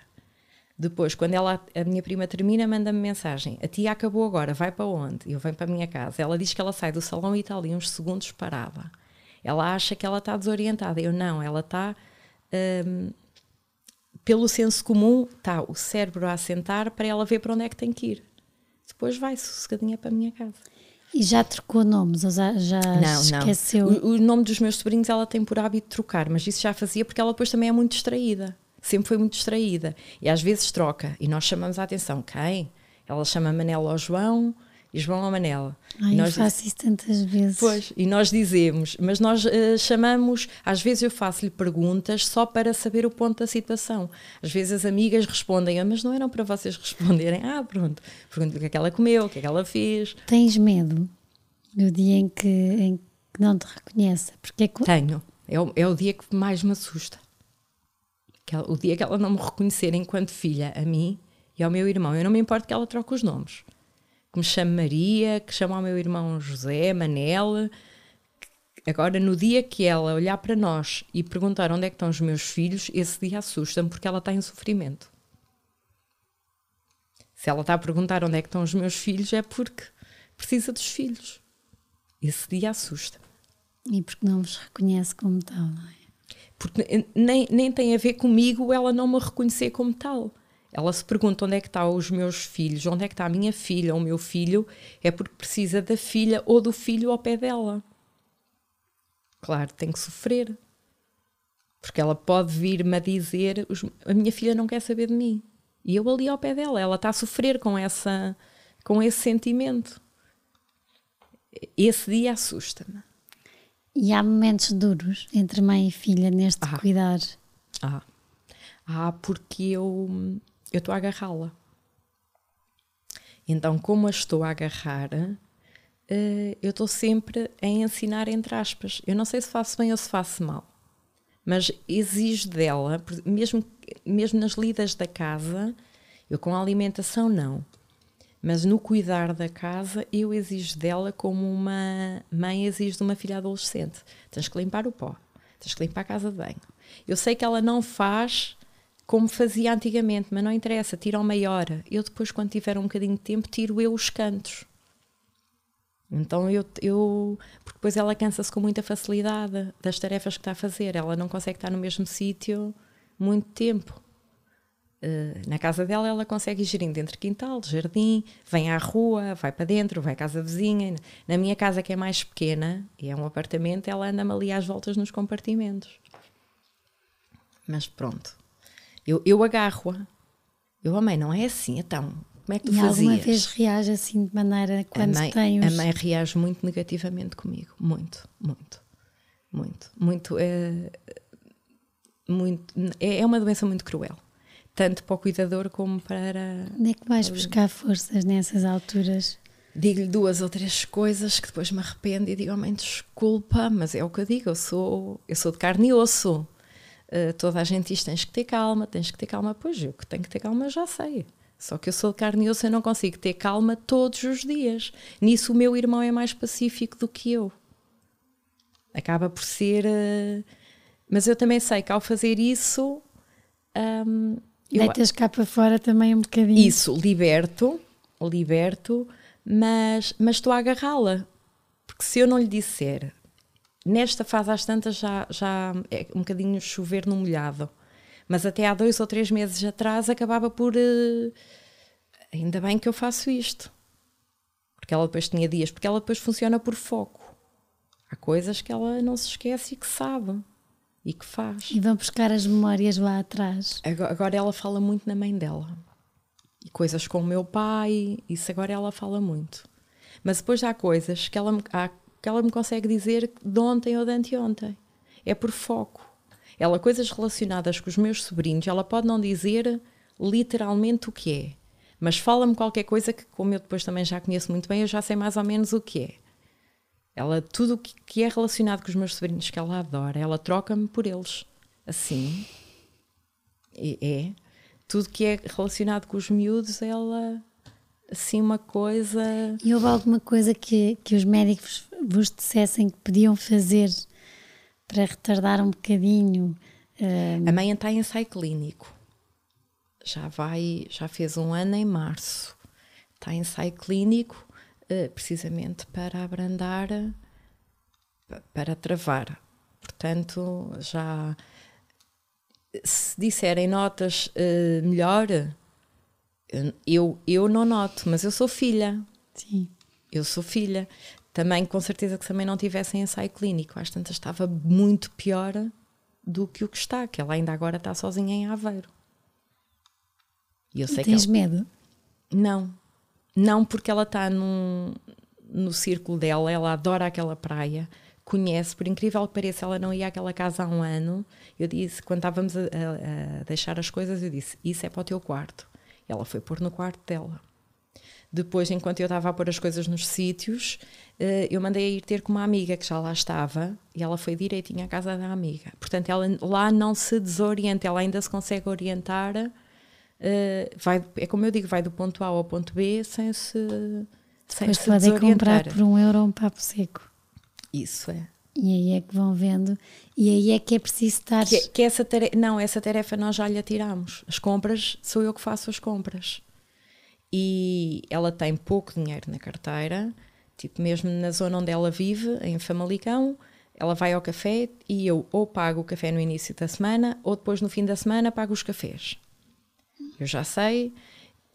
Depois, quando ela, a minha prima termina, manda-me mensagem: A tia acabou agora, vai para onde? Eu venho para a minha casa. Ela diz que ela sai do salão e está ali uns segundos parada. Ela acha que ela está desorientada. Eu não, ela está. Hum, pelo senso comum, está o cérebro a assentar para ela ver para onde é que tem que ir. Depois vai sossegadinha para a minha casa. E já trocou nomes? Ou já, já não, esqueceu? Não. O, o nome dos meus sobrinhos ela tem por hábito trocar, mas isso já fazia porque ela depois também é muito distraída sempre foi muito distraída. E às vezes troca. E nós chamamos a atenção. Quem? Ela chama Manela ao João e João Manela. Ai, nós eu faço isso tantas vezes. Pois, e nós dizemos, mas nós uh, chamamos, às vezes eu faço-lhe perguntas só para saber o ponto da situação. Às vezes as amigas respondem, ah, mas não eram para vocês responderem. Ah, pronto, pergunto o que é que ela comeu, o que é que ela fez. Tens medo no dia em que, em que não te reconheça? Porque é que... Tenho. É o, é o dia que mais me assusta ela, o dia que ela não me reconhecer enquanto filha a mim e ao meu irmão, eu não me importo que ela troque os nomes. Que me chame Maria, que chame ao meu irmão José, Manel. Agora, no dia que ela olhar para nós e perguntar onde é que estão os meus filhos, esse dia assusta-me porque ela está em sofrimento. Se ela está a perguntar onde é que estão os meus filhos, é porque precisa dos filhos. Esse dia assusta. E porque não vos reconhece como tal, não é? porque nem, nem tem a ver comigo ela não me reconhecer como tal. Ela se pergunta onde é que estão os meus filhos, onde é que está a minha filha ou o meu filho, é porque precisa da filha ou do filho ao pé dela. Claro, tem que sofrer. Porque ela pode vir-me a dizer: a minha filha não quer saber de mim. E eu ali ao pé dela, ela está a sofrer com, essa, com esse sentimento. Esse dia assusta-me. E há momentos duros entre mãe e filha neste ah. cuidar? Ah. ah, porque eu estou a agarrá-la. Então, como a estou a agarrar, uh, eu estou sempre a ensinar entre aspas. Eu não sei se faço bem ou se faço mal, mas exijo dela, mesmo, mesmo nas lidas da casa, eu com a alimentação não, mas no cuidar da casa, eu exijo dela como uma mãe exige de uma filha adolescente. Tens que limpar o pó, tens que limpar a casa de banho. Eu sei que ela não faz como fazia antigamente, mas não interessa, tira uma meia hora. Eu depois, quando tiver um bocadinho de tempo, tiro eu os cantos. Então eu, eu porque depois ela cansa-se com muita facilidade das tarefas que está a fazer. Ela não consegue estar no mesmo sítio muito tempo. Uh, na casa dela, ela consegue ir gerindo entre quintal, jardim, vem à rua, vai para dentro, vai à casa vizinha. Na minha casa, que é mais pequena, e é um apartamento, ela anda-me ali às voltas nos compartimentos. Mas pronto, eu, eu agarro-a. Eu, a mãe, não é assim, então, como é que tu e fazias? alguma vez reage assim de maneira quando a mãe, os... A mãe reage muito negativamente comigo, muito, muito, muito, muito. É, muito, é, é uma doença muito cruel tanto para o cuidador como para. Onde é que vais buscar forças nessas alturas? Digo-lhe duas ou três coisas que depois me arrependo e digo, oh, mãe, desculpa, mas é o que eu digo, eu sou, eu sou de carne e osso. Uh, toda a gente diz: tens que ter calma, tens que ter calma. Pois eu que tenho que ter calma já sei. Só que eu sou de carne e osso e não consigo ter calma todos os dias. Nisso o meu irmão é mais pacífico do que eu. Acaba por ser. Uh... Mas eu também sei que ao fazer isso. Um, Deitas cá para fora também um bocadinho. Isso, liberto, liberto, mas, mas estou a agarrá-la. Porque se eu não lhe disser, nesta fase às tantas já, já é um bocadinho chover no molhado, mas até há dois ou três meses atrás acabava por. Uh, ainda bem que eu faço isto. Porque ela depois tinha dias, porque ela depois funciona por foco. Há coisas que ela não se esquece e que sabe e que faz. E vão buscar as memórias lá atrás. Agora ela fala muito na mãe dela. E coisas com o meu pai, isso agora ela fala muito. Mas depois há coisas que ela, há, que ela me consegue dizer de ontem ou de anteontem. É por foco. Ela, coisas relacionadas com os meus sobrinhos, ela pode não dizer literalmente o que é. Mas fala-me qualquer coisa que, como eu depois também já conheço muito bem, eu já sei mais ou menos o que é. Ela, tudo o que, que é relacionado com os meus sobrinhos que ela adora, ela troca-me por eles. Assim. É. Tudo que é relacionado com os miúdos, ela. Assim, uma coisa. E houve alguma coisa que, que os médicos vos dissessem que podiam fazer para retardar um bocadinho? A mãe está em ensaio clínico. Já vai, já fez um ano em março. Está em ensaio clínico uh, precisamente para abrandar, para travar. Portanto, já se disserem notas uh, melhor, eu, eu não noto, mas eu sou filha. Sim. Eu sou filha. Também, com certeza, que também não tivesse ensaio clínico, às tantas estava muito pior do que o que está, que ela ainda agora está sozinha em Aveiro. E eu sei tens que ela... medo? Não, não porque ela está num, no círculo dela, ela adora aquela praia, conhece, por incrível que pareça, ela não ia àquela casa há um ano. Eu disse, quando estávamos a, a, a deixar as coisas, eu disse: Isso é para o teu quarto. Ela foi pôr no quarto dela. Depois, enquanto eu estava a pôr as coisas nos sítios, eh, eu mandei a ir ter com uma amiga que já lá estava e ela foi direitinho à casa da amiga. Portanto, ela lá não se desorienta, ela ainda se consegue orientar. Eh, vai, é como eu digo, vai do ponto A ao ponto B sem se, sem Depois se podem comprar por um euro um papo seco. Isso é. E aí é que vão vendo, e aí é que é preciso estar. Que, que essa tarefa, não, essa tarefa nós já lhe tiramos. As compras, sou eu que faço as compras e ela tem pouco dinheiro na carteira, tipo mesmo na zona onde ela vive, em Famalicão, ela vai ao café e eu ou pago o café no início da semana ou depois no fim da semana pago os cafés. Eu já sei.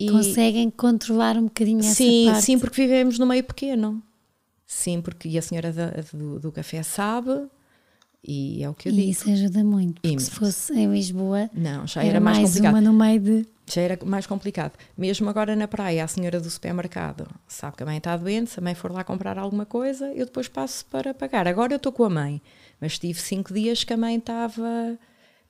E... Conseguem controlar um bocadinho essa sim, parte? Sim, porque vivemos no meio pequeno. Sim, porque e a senhora do, do café sabe e é o que eu e digo. isso ajuda muito, porque se fosse em Lisboa, não, já era, era mais, mais complicado. uma no meio de já era mais complicado. Mesmo agora na praia, a senhora do supermercado sabe que a mãe está doente, se a mãe for lá comprar alguma coisa, eu depois passo para pagar. Agora eu estou com a mãe, mas tive cinco dias que a mãe estava.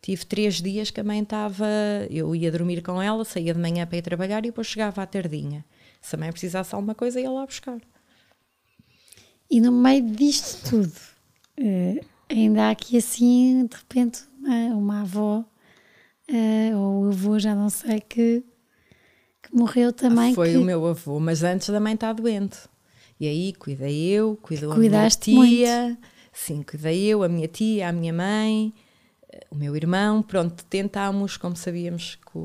Tive três dias que a mãe estava. Eu ia dormir com ela, saía de manhã para ir trabalhar e depois chegava à tardinha. Se a mãe precisasse de alguma coisa, ia lá buscar. E no meio disto tudo, uh, ainda há aqui assim, de repente, uma, uma avó uh, ou avô, já não sei, que, que morreu também. Foi que... o meu avô, mas antes da mãe estar doente. E aí cuidei eu, cuidou a minha tia. Muito. Sim, cuidei eu, a minha tia, a minha mãe, o meu irmão. Pronto, tentámos, como sabíamos que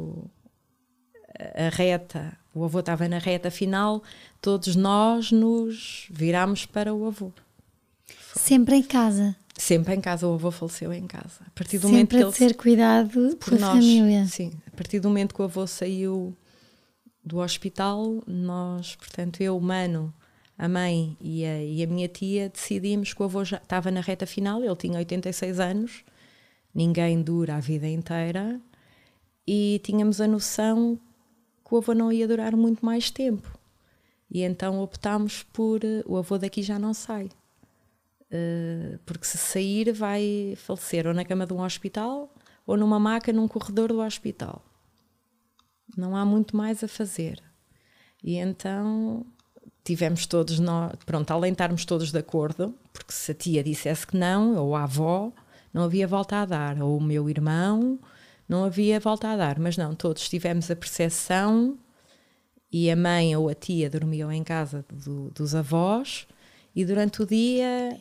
a reta, o avô estava na reta final, todos nós nos virámos para o avô. Sempre em casa? Sempre em casa, o avô faleceu em casa. A partir do Sempre momento que ele ser cuidado por nós, família. Sim, a partir do momento que o avô saiu do hospital, nós, portanto, eu, o mano, a mãe e a, e a minha tia decidimos que o avô já estava na reta final, ele tinha 86 anos, ninguém dura a vida inteira, e tínhamos a noção o avô não ia durar muito mais tempo. E então optámos por o avô daqui já não sai. Eh, porque se sair vai falecer ou na cama de um hospital ou numa maca num corredor do hospital. Não há muito mais a fazer. E então tivemos todos nós, pronto, além de estarmos todos de acordo, porque se a tia dissesse que não, ou a avó, não havia volta a dar, ou o meu irmão, não havia volta a dar, mas não, todos tivemos a percepção e a mãe ou a tia dormiam em casa do, dos avós e durante o dia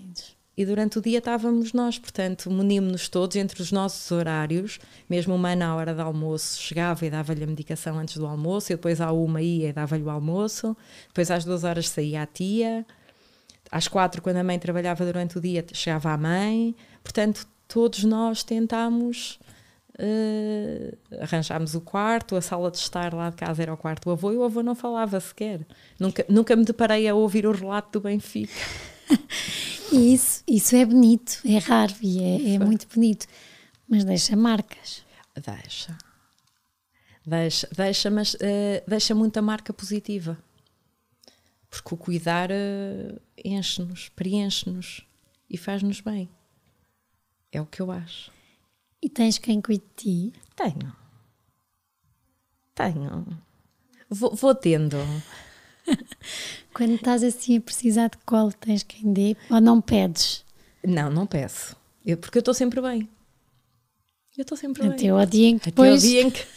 e durante o dia estávamos nós, portanto, munimos-nos todos entre os nossos horários, mesmo uma na hora do almoço chegava e dava-lhe a medicação antes do almoço, e depois à uma ia e dava-lhe o almoço, depois às duas horas saía a tia, às quatro, quando a mãe trabalhava durante o dia, chegava a mãe, portanto, todos nós tentámos Uh, arranjámos o quarto, a sala de estar lá de casa era o quarto do avô e o avô não falava sequer. Nunca, nunca me deparei a ouvir o relato do Benfica. isso, isso é bonito, é raro e é, é muito bonito, mas deixa marcas. Deixa. Deixa, deixa mas uh, deixa muita marca positiva. Porque o cuidar uh, enche-nos, preenche-nos e faz-nos bem. É o que eu acho. E tens quem cuide de ti? Tenho. Tenho. Vou, vou tendo. Quando estás assim a precisar de colo, tens quem dê ou não pedes? Não, não peço. Eu, porque eu estou sempre bem. Eu estou sempre Até bem. ao dia em que Até ao depois dia em que.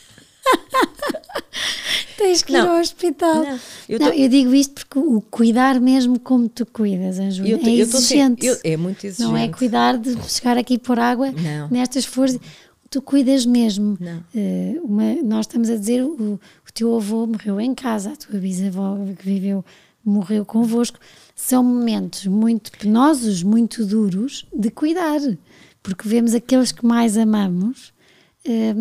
tens que ir Não. ao hospital. Não, eu Não, tô- eu digo isto porque o cuidar mesmo como tu cuidas, Eu, é tô exigente. sempre- eu- é muito exigente. Não é cuidar de chegar aqui por água Não. nestas forças. Tu cuidas mesmo. Eh, uma- nós estamos a dizer o, o teu avô morreu em casa, a tua bisavó que viveu morreu convosco. São momentos muito penosos, muito duros de cuidar, porque vemos aqueles que mais amamos eh,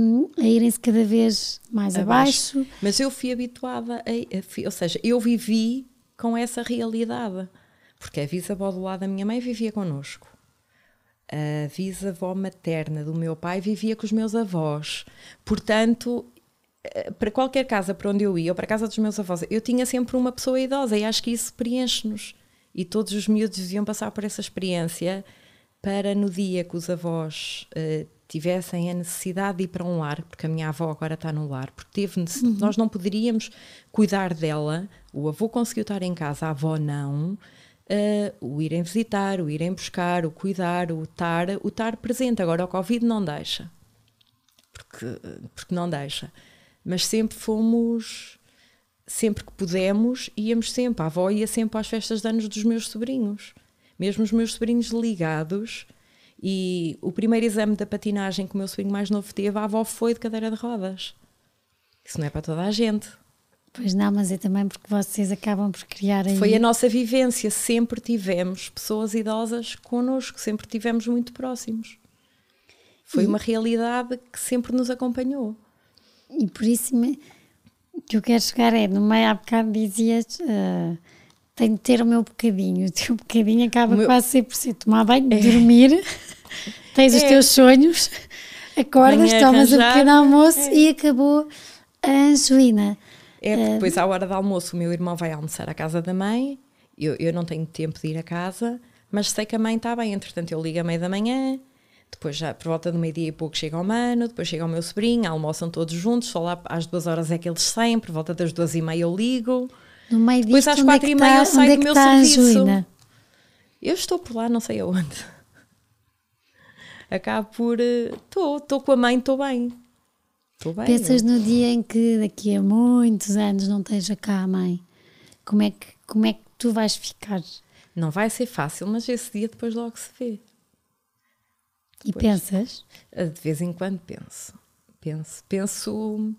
a irem-se cada vez mais Abaixo. abaixo. Mas eu fui habituada a, a- fui- ou seja, eu vivi com essa realidade. Porque a bisavó do lado da minha mãe vivia connosco. A bisavó materna do meu pai vivia com os meus avós. Portanto, eh, para qualquer casa para onde eu ia, ou para a casa dos meus avós, eu tinha sempre uma pessoa idosa e acho que isso preenche-nos. E todos os miúdos deviam passar por essa experiência para no dia que os avós eh, tivessem a necessidade de ir para um lar, porque a minha avó agora está no lar, porque teve necess- nós não poderíamos cuidar dela, o avô conseguiu estar em casa, a avó não. eh, o irem visitar, o irem buscar, o cuidar, o estar, o estar presente. Agora o Covid não deixa, porque, porque não deixa. Mas sempre fomos, sempre que pudemos, íamos sempre. A avó ia sempre às festas de anos dos meus sobrinhos, mesmo os meus sobrinhos ligados. E o primeiro exame da patinagem que o meu sobrinho mais novo teve, a avó foi de cadeira de rodas. Isso não é para toda a gente. Pois não, mas é também porque vocês acabam por criar aí. Foi a nossa vivência. Sempre tivemos pessoas idosas connosco, sempre tivemos muito próximos. Foi E- uma realidade que sempre nos acompanhou. E por isso me- o que eu quero chegar é, no meio há bocado dizias, ah, tenho de ter o meu bocadinho. O teu bocadinho acaba meu- quase sempre por ser tomar banho, dormir, tens os É. teus sonhos, acordas, Manhã tomas o arranjada, pequeno almoço é. e acabou a Angelina. É, porque depois à hora do almoço o meu irmão vai almoçar à casa da mãe, eu, eu não tenho tempo de ir a casa, mas sei que a mãe está bem, entretanto eu ligo à meia da manhã, depois já por volta do meio-dia e pouco chega o mano, depois chega o meu sobrinho, almoçam todos juntos, só lá às duas horas é que eles saem, por volta das duas e meia eu ligo, No meio Depois disto, às onde é quatro que e meia eu saio é do meu a serviço. Eu estou por lá não sei aonde. Acabo por... Estou, estou com a mãe, estou bem. Estou bem. Pensas no dia em que daqui a muitos anos não esteja cá a mãe? Como é que, como é que tu vais ficar? Não vai ser fácil, mas esse dia depois logo se vê. E pensas? De vez em quando penso. Penso, penso,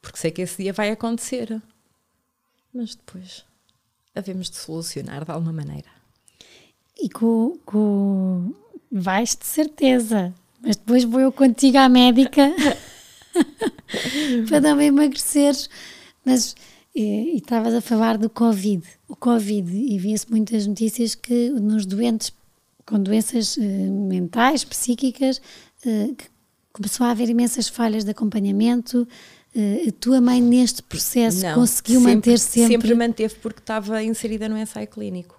porque sei que esse dia vai acontecer. Mas depois havemos de solucionar de alguma maneira. E com, com vais de certeza, mas depois vou eu contigo à médica para não emagreceres. Mas e e estavas a falar do Covid. O Covid, e via-se muitas notícias que nos doentes com doenças eh, mentais, psíquicas, eh, começou a haver imensas falhas de acompanhamento. Eh, a tua mãe, neste processo, conseguiu manter sempre. Sempre manteve porque estava inserida no ensaio clínico.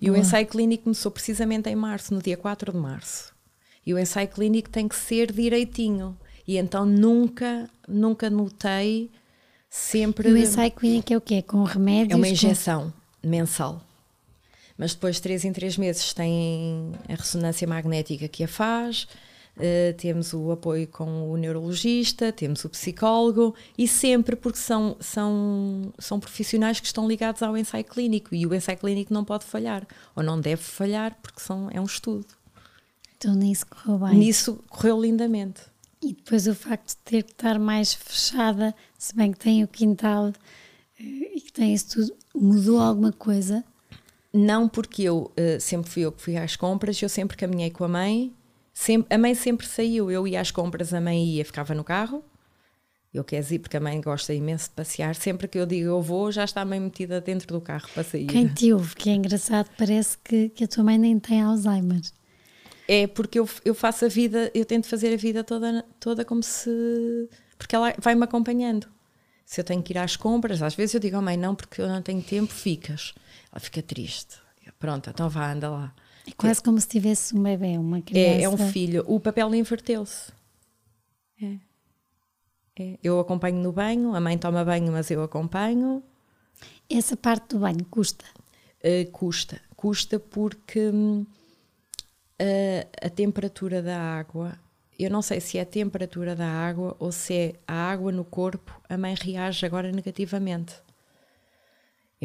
E o ensaio clínico começou precisamente em março, no dia 4 de março. E o ensaio clínico tem que ser direitinho. E então nunca, nunca notei sempre. E o ensaio clínico é o quê? Com remédios? É uma com- injeção mensal. Mas depois, de 3 em 3 meses, tem a ressonância magnética que a faz, eh, temos o apoio com o neurologista, temos o psicólogo e sempre porque são, são, são profissionais que estão ligados ao ensaio clínico e o ensaio clínico não pode falhar ou não deve falhar porque são, é um estudo. Então nisso correu bem. Nisso correu lindamente. E depois o facto de ter que estar mais fechada, se bem que tem o quintal eh, e que tem isso tudo, mudou alguma coisa? Não porque eu eh, sempre fui eu que fui às compras, eu sempre caminhei com a mãe. Sempre, a mãe sempre saiu, eu ia às compras, a mãe ia, ficava no carro. Eu quero ir porque a mãe gosta imenso de passear. Sempre que eu digo eu vou, já está a mãe metida dentro do carro para sair. Quem te ouve, que é engraçado, parece que, que a tua mãe nem tem Alzheimer. É porque eu, eu faço a vida, eu tento fazer a vida toda, toda como se. Porque ela vai-me acompanhando. Se eu tenho que ir às compras, às vezes eu digo, oh, mãe, não, porque eu não tenho tempo, ficas. Ela fica triste. Eu, Pronto, então vá, anda lá. É quase como se tivesse um bebê, uma criança. É, é um filho. O papel inverteu-se. É. É. Eu acompanho no banho, a mãe toma banho, mas eu acompanho. Essa parte do banho custa? Uh, custa. Custa porque uh, a temperatura da água, eu não sei se é a temperatura da água ou se é a água no corpo, a mãe reage agora negativamente.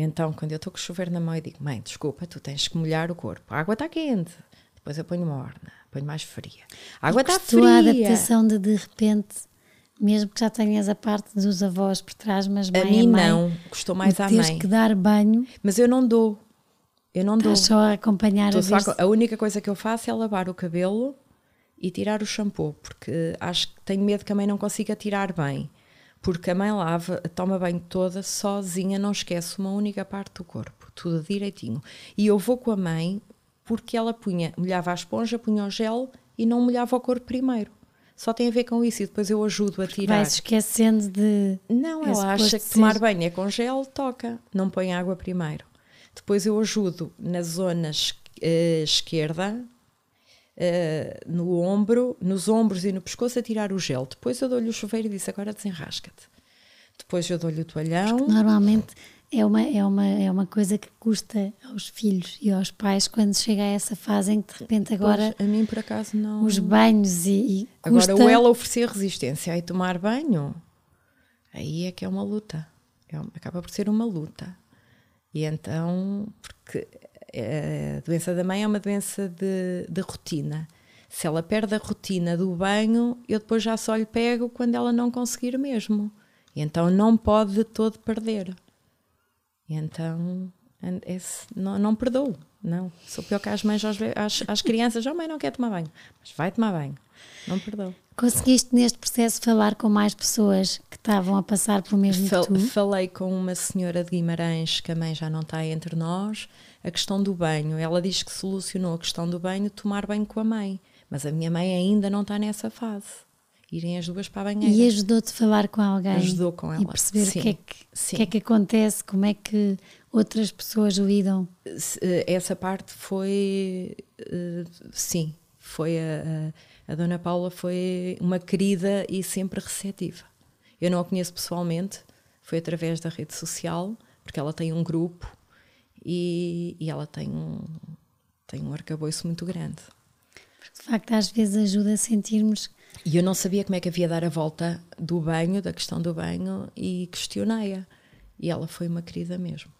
Então, quando eu estou com o chuveiro na mão, eu digo: Mãe, desculpa, tu tens que molhar o corpo. A água está quente. Depois eu ponho morna, ponho mais fria. A água está fria. a adaptação de de repente, mesmo que já tenhas a parte dos avós por trás, mas mãe a mim a mãe, não, custou mais à mãe. que dar banho. Mas eu não dou. Eu não dou. só a acompanhar a, só a, a única coisa que eu faço é lavar o cabelo e tirar o shampoo, porque acho que tenho medo que a mãe não consiga tirar bem porque a mãe lava, toma banho toda sozinha, não esquece uma única parte do corpo, tudo direitinho. E eu vou com a mãe porque ela punha, molhava a esponja, punha o gel e não molhava o corpo primeiro. Só tem a ver com isso e depois eu ajudo a tirar. Vai-se esquecendo de. Não, ela acha que tomar banho é com gel, toca, não põe água primeiro. Depois eu ajudo na zona uh, esquerda, uh, no ombro, nos ombros e no pescoço a tirar o gel. Depois eu dou-lhe o chuveiro e disse agora desenrasca-te. Depois eu dou-lhe o toalhão. Porque normalmente é uma, é, uma, é uma coisa que custa aos filhos e aos pais quando chega a essa fase em que de repente agora. Pois, a mim por acaso não. Os banhos e. e agora, ou ela oferecer resistência e tomar banho, aí é que é uma luta. É, acaba por ser uma luta. E então, porque a doença da mãe é uma doença de, de rotina. Se ela perde a rotina do banho, eu depois já só lhe pego quando ela não conseguir mesmo. E então não pode de todo perder. E então esse, não, não perdoo. Não. Sou pior que as mães às, às, às crianças. Oh, mãe, não quer tomar banho. Mas vai tomar banho. Não perdoo. Conseguiste neste processo falar com mais pessoas que estavam a passar pelo mesmo Fal? Falei com uma senhora de Guimarães, que a mãe já não está entre nós, a questão do banho. Ela diz que solucionou a questão do banho, tomar banho com a mãe. Mas a minha mãe ainda não está nessa fase. Irem as duas para a banheira. E ajudou-te a falar com alguém? Ajudou com ela. E perceber sim, o, que é que, que é que acontece, como é que outras pessoas lidam? Eh, essa parte foi. Eh, sim, foi a, a a Dona Paula foi uma querida e sempre receptiva. Eu não a conheço pessoalmente, foi através da rede social, porque ela tem um grupo e, e ela tem um, tem um arcabouço muito grande. de facto, às vezes ajuda a sentirmos. E eu não sabia como é que havia dar a volta do banho, da questão do banho, e questionei-a. E ela foi uma querida mesmo.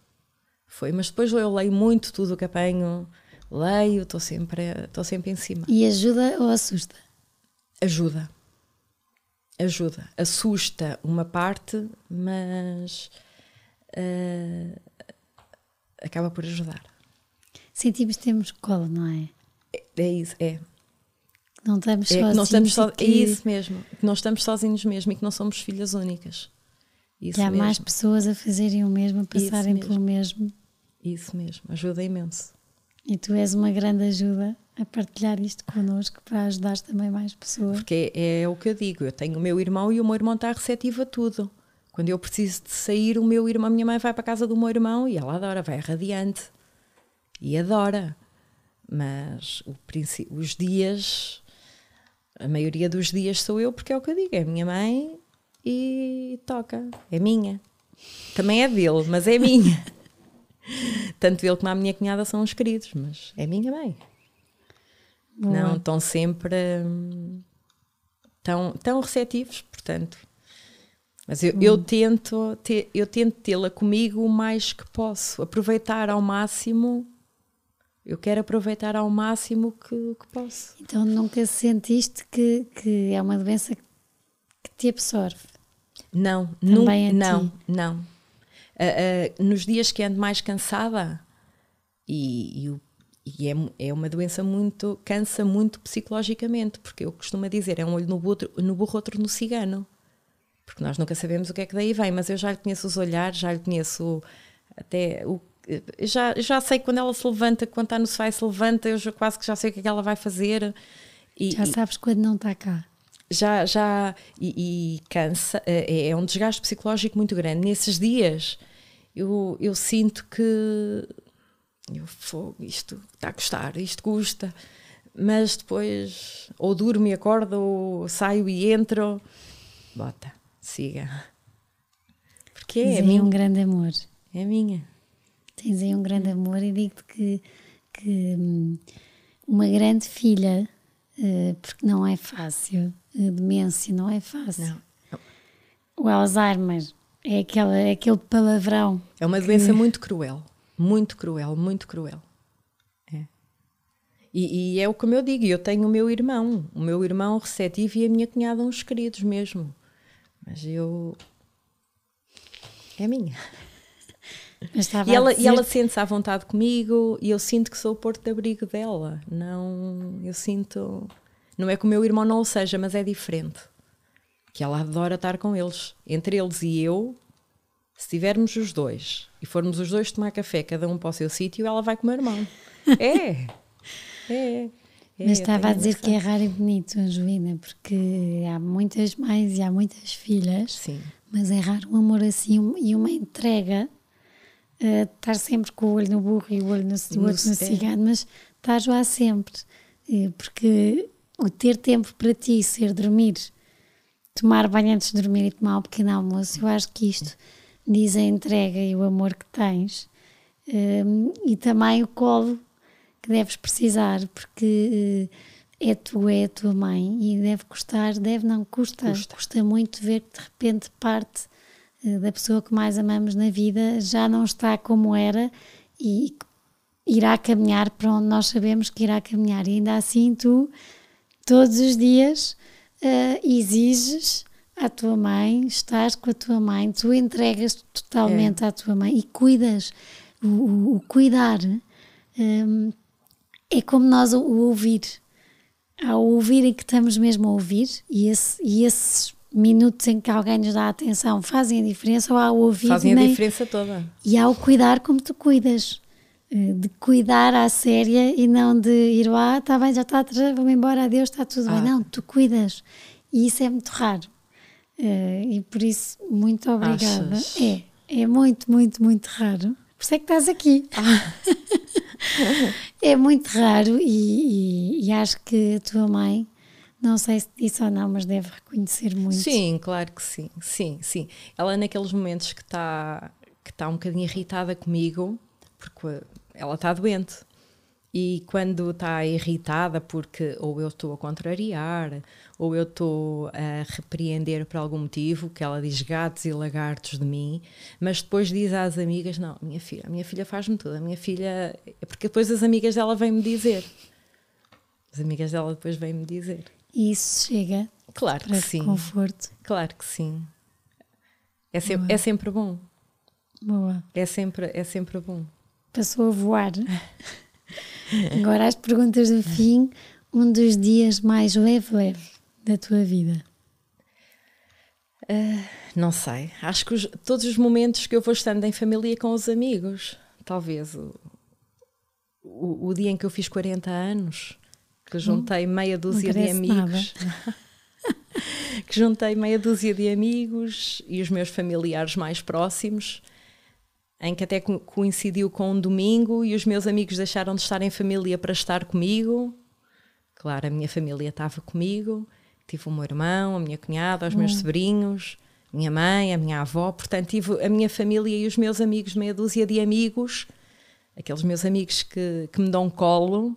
Foi, mas depois eu leio muito tudo o que apanho leio, estou sempre, estou sempre em cima. E ajuda ou assusta? Ajuda. Ajuda. Assusta uma parte, mas uh, acaba por ajudar. Sentimos que temos cola, não é? É, é isso, é. Não estamos é sozinhos. Não estamos so, que... É isso mesmo. Que não estamos sozinhos mesmo e que não somos filhas únicas. Isso que há mesmo. mais pessoas a fazerem o mesmo, a passarem mesmo. pelo mesmo. Isso mesmo, ajuda imenso. E tu és uma grande ajuda a partilhar isto connosco para ajudar também mais pessoas. Porque é, é, o que eu digo, eu tenho o meu irmão e o meu irmão está receptivo a tudo. Quando eu preciso de sair, o meu irmão, a minha mãe vai para a casa do meu irmão e ela adora, vai radiante. E adora. Mas o, os dias, a maioria dos dias sou eu, porque é o que eu digo, é a minha mãe e toca, é minha. Também é dele, mas é minha. Tanto ele como a minha cunhada são os queridos, mas é minha mãe. Boa. Não, estão sempre hum, tão, tão receptivos, portanto. Mas eu, hum. eu tento ter, eu tento tê-la comigo o mais que posso, aproveitar ao máximo. Eu quero aproveitar ao máximo que, que posso. Então nunca sentiste que, que é uma doença que te absorve? Não, Também nunca, não, não uh, nos dias que ando mais cansada, e, e, e é, é, uma doença muito, cansa muito psicologicamente, porque eu costumo dizer, é um olho no burro, no burro, outro no cigano. Porque nós nunca sabemos o que é que daí vem, mas eu já lhe conheço os olhares, já lhe conheço até o já, já sei quando ela se levanta, quando está no sofá e se levanta, eu já, quase que já sei o que é que ela vai fazer. E, já sabes quando não está cá. Já, já, e, e cansa, é, é um desgaste psicológico muito grande. Nesses dias, eu, eu sinto que eu, fogo, isto está a custar, isto custa, mas depois ou durmo e acordo, ou saio e entro, bota, siga. Porque é, é um grande amor. é minha. Tens aí um grande amor e digo-te que, que hum, uma grande filha, uh, porque não é fácil, a demência não é fácil. Não. O Alzheimer é, aquela, é aquele palavrão. É uma doença muito cruel, muito cruel, muito cruel. É. E, e é o como eu digo, eu tenho o meu irmão, o meu irmão receptivo e a minha cunhada uns queridos mesmo. Mas eu. É minha. e ela, dizer... ela sente-se à vontade comigo e eu sinto que sou o porto de abrigo dela. Não, eu sinto. Não é que o meu irmão não o seja, mas é diferente. Que ela adora estar com eles. Entre eles e eu, se tivermos os dois e formos os dois tomar café, cada um para o seu sítio, ela vai com o meu irmão. É! É! É, Mas estava a dizer que é raro e bonito, Angelina, porque há muitas mães e há muitas filhas, Sim. mas é raro um amor assim e uma entrega, uh, estar sempre com o olho no burro e o olho no, no, outro no cigano, mas estás lá sempre, uh, porque o ter tempo para ti, ser dormir, tomar banho antes de dormir e tomar um pequeno almoço, eu acho que isto diz a entrega e o amor que tens. Uh, e também o colo que deves precisar, porque eh, é tu, é a tua mãe e deve custar, deve não, custa, custa, custa muito ver que de repente parte eh, da pessoa que mais amamos na vida já não está como era e irá caminhar para onde nós sabemos que irá caminhar. E ainda assim tu, todos os dias, uh, exiges à tua mãe, estás com a tua mãe, tu entregas totalmente é. à tua mãe e cuidas. O, o, o cuidar um, é como nós o, ouvir. Ao ouvir em que estamos mesmo a ouvir, e, esse, e esses minutos em que alguém nos dá atenção fazem a diferença, ou ao ouvir. Fazem nem, a diferença toda. E ao cuidar como tu cuidas. Eh, de cuidar à séria e não de ir lá, está bem, já está, vamos embora, adeus, está tudo ah. bem. Não, tu cuidas. E isso é muito raro. Uh, e por isso, muito obrigada. Achas? É, é muito, muito, muito raro. Por isso é que estás aqui. Ah. é muito raro e, e, e, acho que a tua mãe, não sei se disse ou não, mas deve reconhecer muito. Sim, claro que sim, sim, sim. Ela naqueles momentos que está que está um bocadinho irritada comigo, porque ela está doente. E quando está irritada porque ou eu estou a contrariar, ou eu estou a repreender por algum motivo, que ela diz gatos e lagartos de mim, mas depois diz às amigas: Não, minha filha, a minha filha faz-me tudo, a minha filha. É porque depois as amigas dela vêm-me dizer. As amigas dela depois vêm-me dizer. E isso chega claro que sim. conforto. Claro que sim. É, sempre é sempre bom. Boa. É sempre, é sempre bom. Passou a voar. Agora as perguntas do fim, um dos dias mais leve-leve da tua vida? Uh, não sei. Acho que os, todos os momentos que eu vou estando em família com os amigos, talvez o, o, o dia em que eu fiz 40 anos, que juntei hum, meia dúzia de amigos. que juntei meia dúzia de amigos e os meus familiares mais próximos em que até coincidiu com um domingo e os meus amigos deixaram de estar em família para estar comigo. Claro, a minha família estava comigo, tive o meu irmão, a minha cunhada, os meus hum. sobrinhos, minha mãe, a minha avó, portanto tive a minha família e os meus amigos, meia dúzia de amigos, aqueles meus amigos que, que me dão colo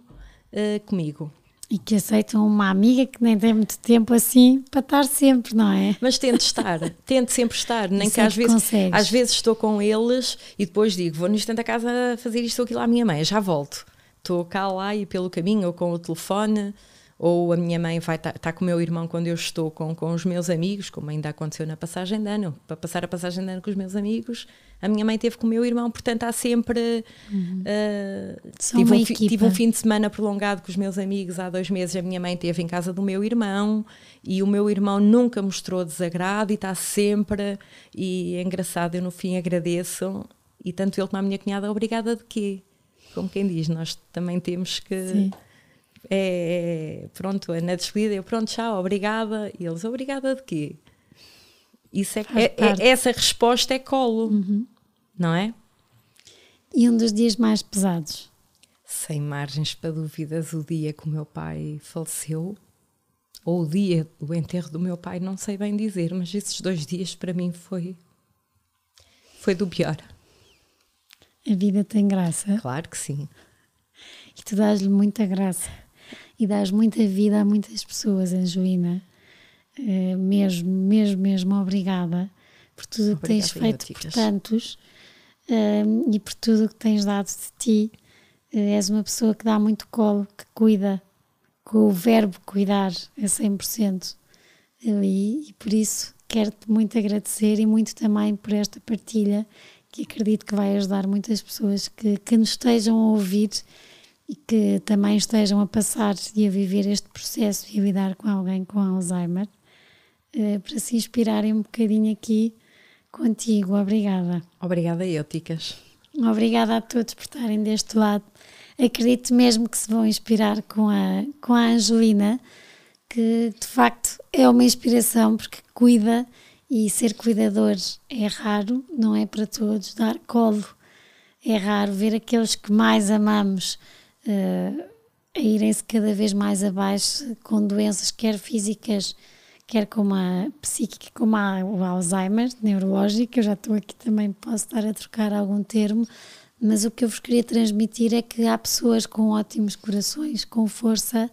uh, comigo. E que aceitam uma amiga que nem tem muito tempo assim para estar sempre, não é? Mas tento estar, tento sempre estar, nem que às vezes, às vezes estou com eles e depois digo, vou no instante a casa fazer isto ou aquilo à minha mãe, já volto. Estou cá lá e pelo caminho ou com o telefone, ou a minha mãe vai estar tá, tá com o meu irmão quando eu estou com, com os meus amigos, como ainda aconteceu na passagem de ano, para passar a passagem de ano com os meus amigos, a minha mãe teve com o meu irmão, portanto há sempre. Uhum. Uh, tive, um, tive, um, fim de semana prolongado com os meus amigos há dois meses. A minha mãe esteve em casa do meu irmão e o meu irmão nunca mostrou desagrado e está sempre. E é engraçado, eu no fim agradeço. E tanto ele como a minha cunhada, obrigada de quê? Como quem diz, nós também temos que. Sim. É, é, pronto, na despedida, eu pronto, tchau, obrigada. E eles, obrigada de quê? Isso é, é, é essa resposta é colo. Uhum não é? E um dos dias mais pesados? Sem margens para dúvidas, o dia que o meu pai faleceu, ou o dia do enterro do meu pai, não sei bem dizer, mas esses dois dias para mim foi foi do pior. A vida tem graça. Claro que sim. E tu dás-lhe muita graça. E dás muita vida a muitas pessoas, Angelina. Uh, mesmo, mesmo, mesmo obrigada por tudo o que tens feito por tantos e por tudo o que tens dado de ti. Uh, és uma pessoa que dá muito colo, que cuida, com o verbo cuidar é 100% ali e por isso quero-te muito agradecer e muito também por esta partilha que acredito que vai ajudar muitas pessoas que, que nos estejam a ouvir e que também estejam a passar e a viver este processo e a lidar com alguém com Alzheimer, uh, para se inspirarem um bocadinho aqui contigo. Obrigada. Obrigada eu, Ticas. Obrigada a todos por estarem deste lado. Acredito mesmo que se vão inspirar com a, com a Angelina, que de facto é uma inspiração porque cuida e ser cuidador é raro, não é para todos. Dar colo é raro. Ver aqueles que mais amamos uh, a irem-se cada vez mais abaixo com doenças, quer físicas, quer como a psíquica, como a, o Alzheimer, neurológico. Eu já estou aqui também, posso estar a trocar algum termo, mas o que eu vos queria transmitir é que há pessoas com ótimos corações, com força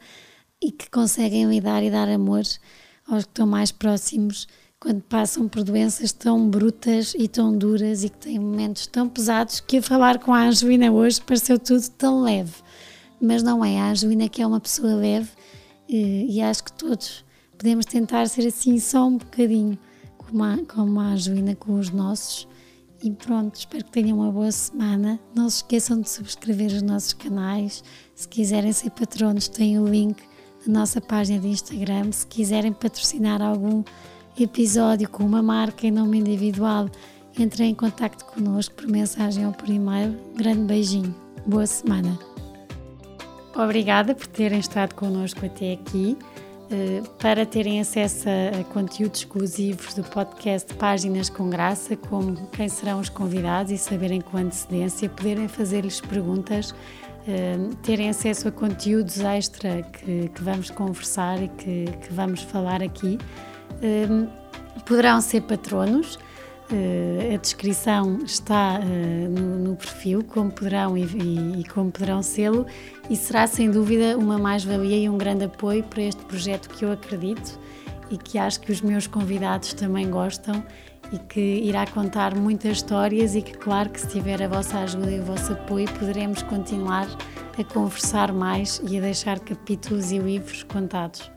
e que conseguem lidar e dar amor aos que estão mais próximos quando passam por doenças tão brutas e tão duras e que têm momentos tão pesados que a falar com a Angelina hoje pareceu tudo tão leve. Mas não é, a Angelina que é uma pessoa leve e, e acho que todos podemos tentar ser assim só um bocadinho como a, como a Angelina com os nossos. E pronto, espero que tenham uma boa semana. Não se esqueçam de subscrever os nossos canais. Se quiserem ser patronos, tem o link na nossa página de Instagram. Se quiserem patrocinar algum episódio com uma marca em nome individual, entrem em contato connosco por mensagem ou por e-mail. Grande beijinho. Boa semana. Obrigada por terem estado connosco até aqui. Eh, para terem acesso a, conteúdos exclusivos do podcast Páginas com Graça, como quem serão os convidados e saberem com antecedência, poderem fazer-lhes perguntas, eh, terem acesso a conteúdos extra que, que vamos conversar e que, que vamos falar aqui. Eh, poderão ser patronos. Uh, a descrição está uh, no, perfil, como poderão e como poderão sê-lo, e será sem dúvida uma mais-valia e um grande apoio para este projeto que eu acredito e que acho que os meus convidados também gostam e que irá contar muitas histórias e que, claro, que se tiver a vossa ajuda e o vosso apoio, poderemos continuar a conversar mais e a deixar capítulos e livros contados.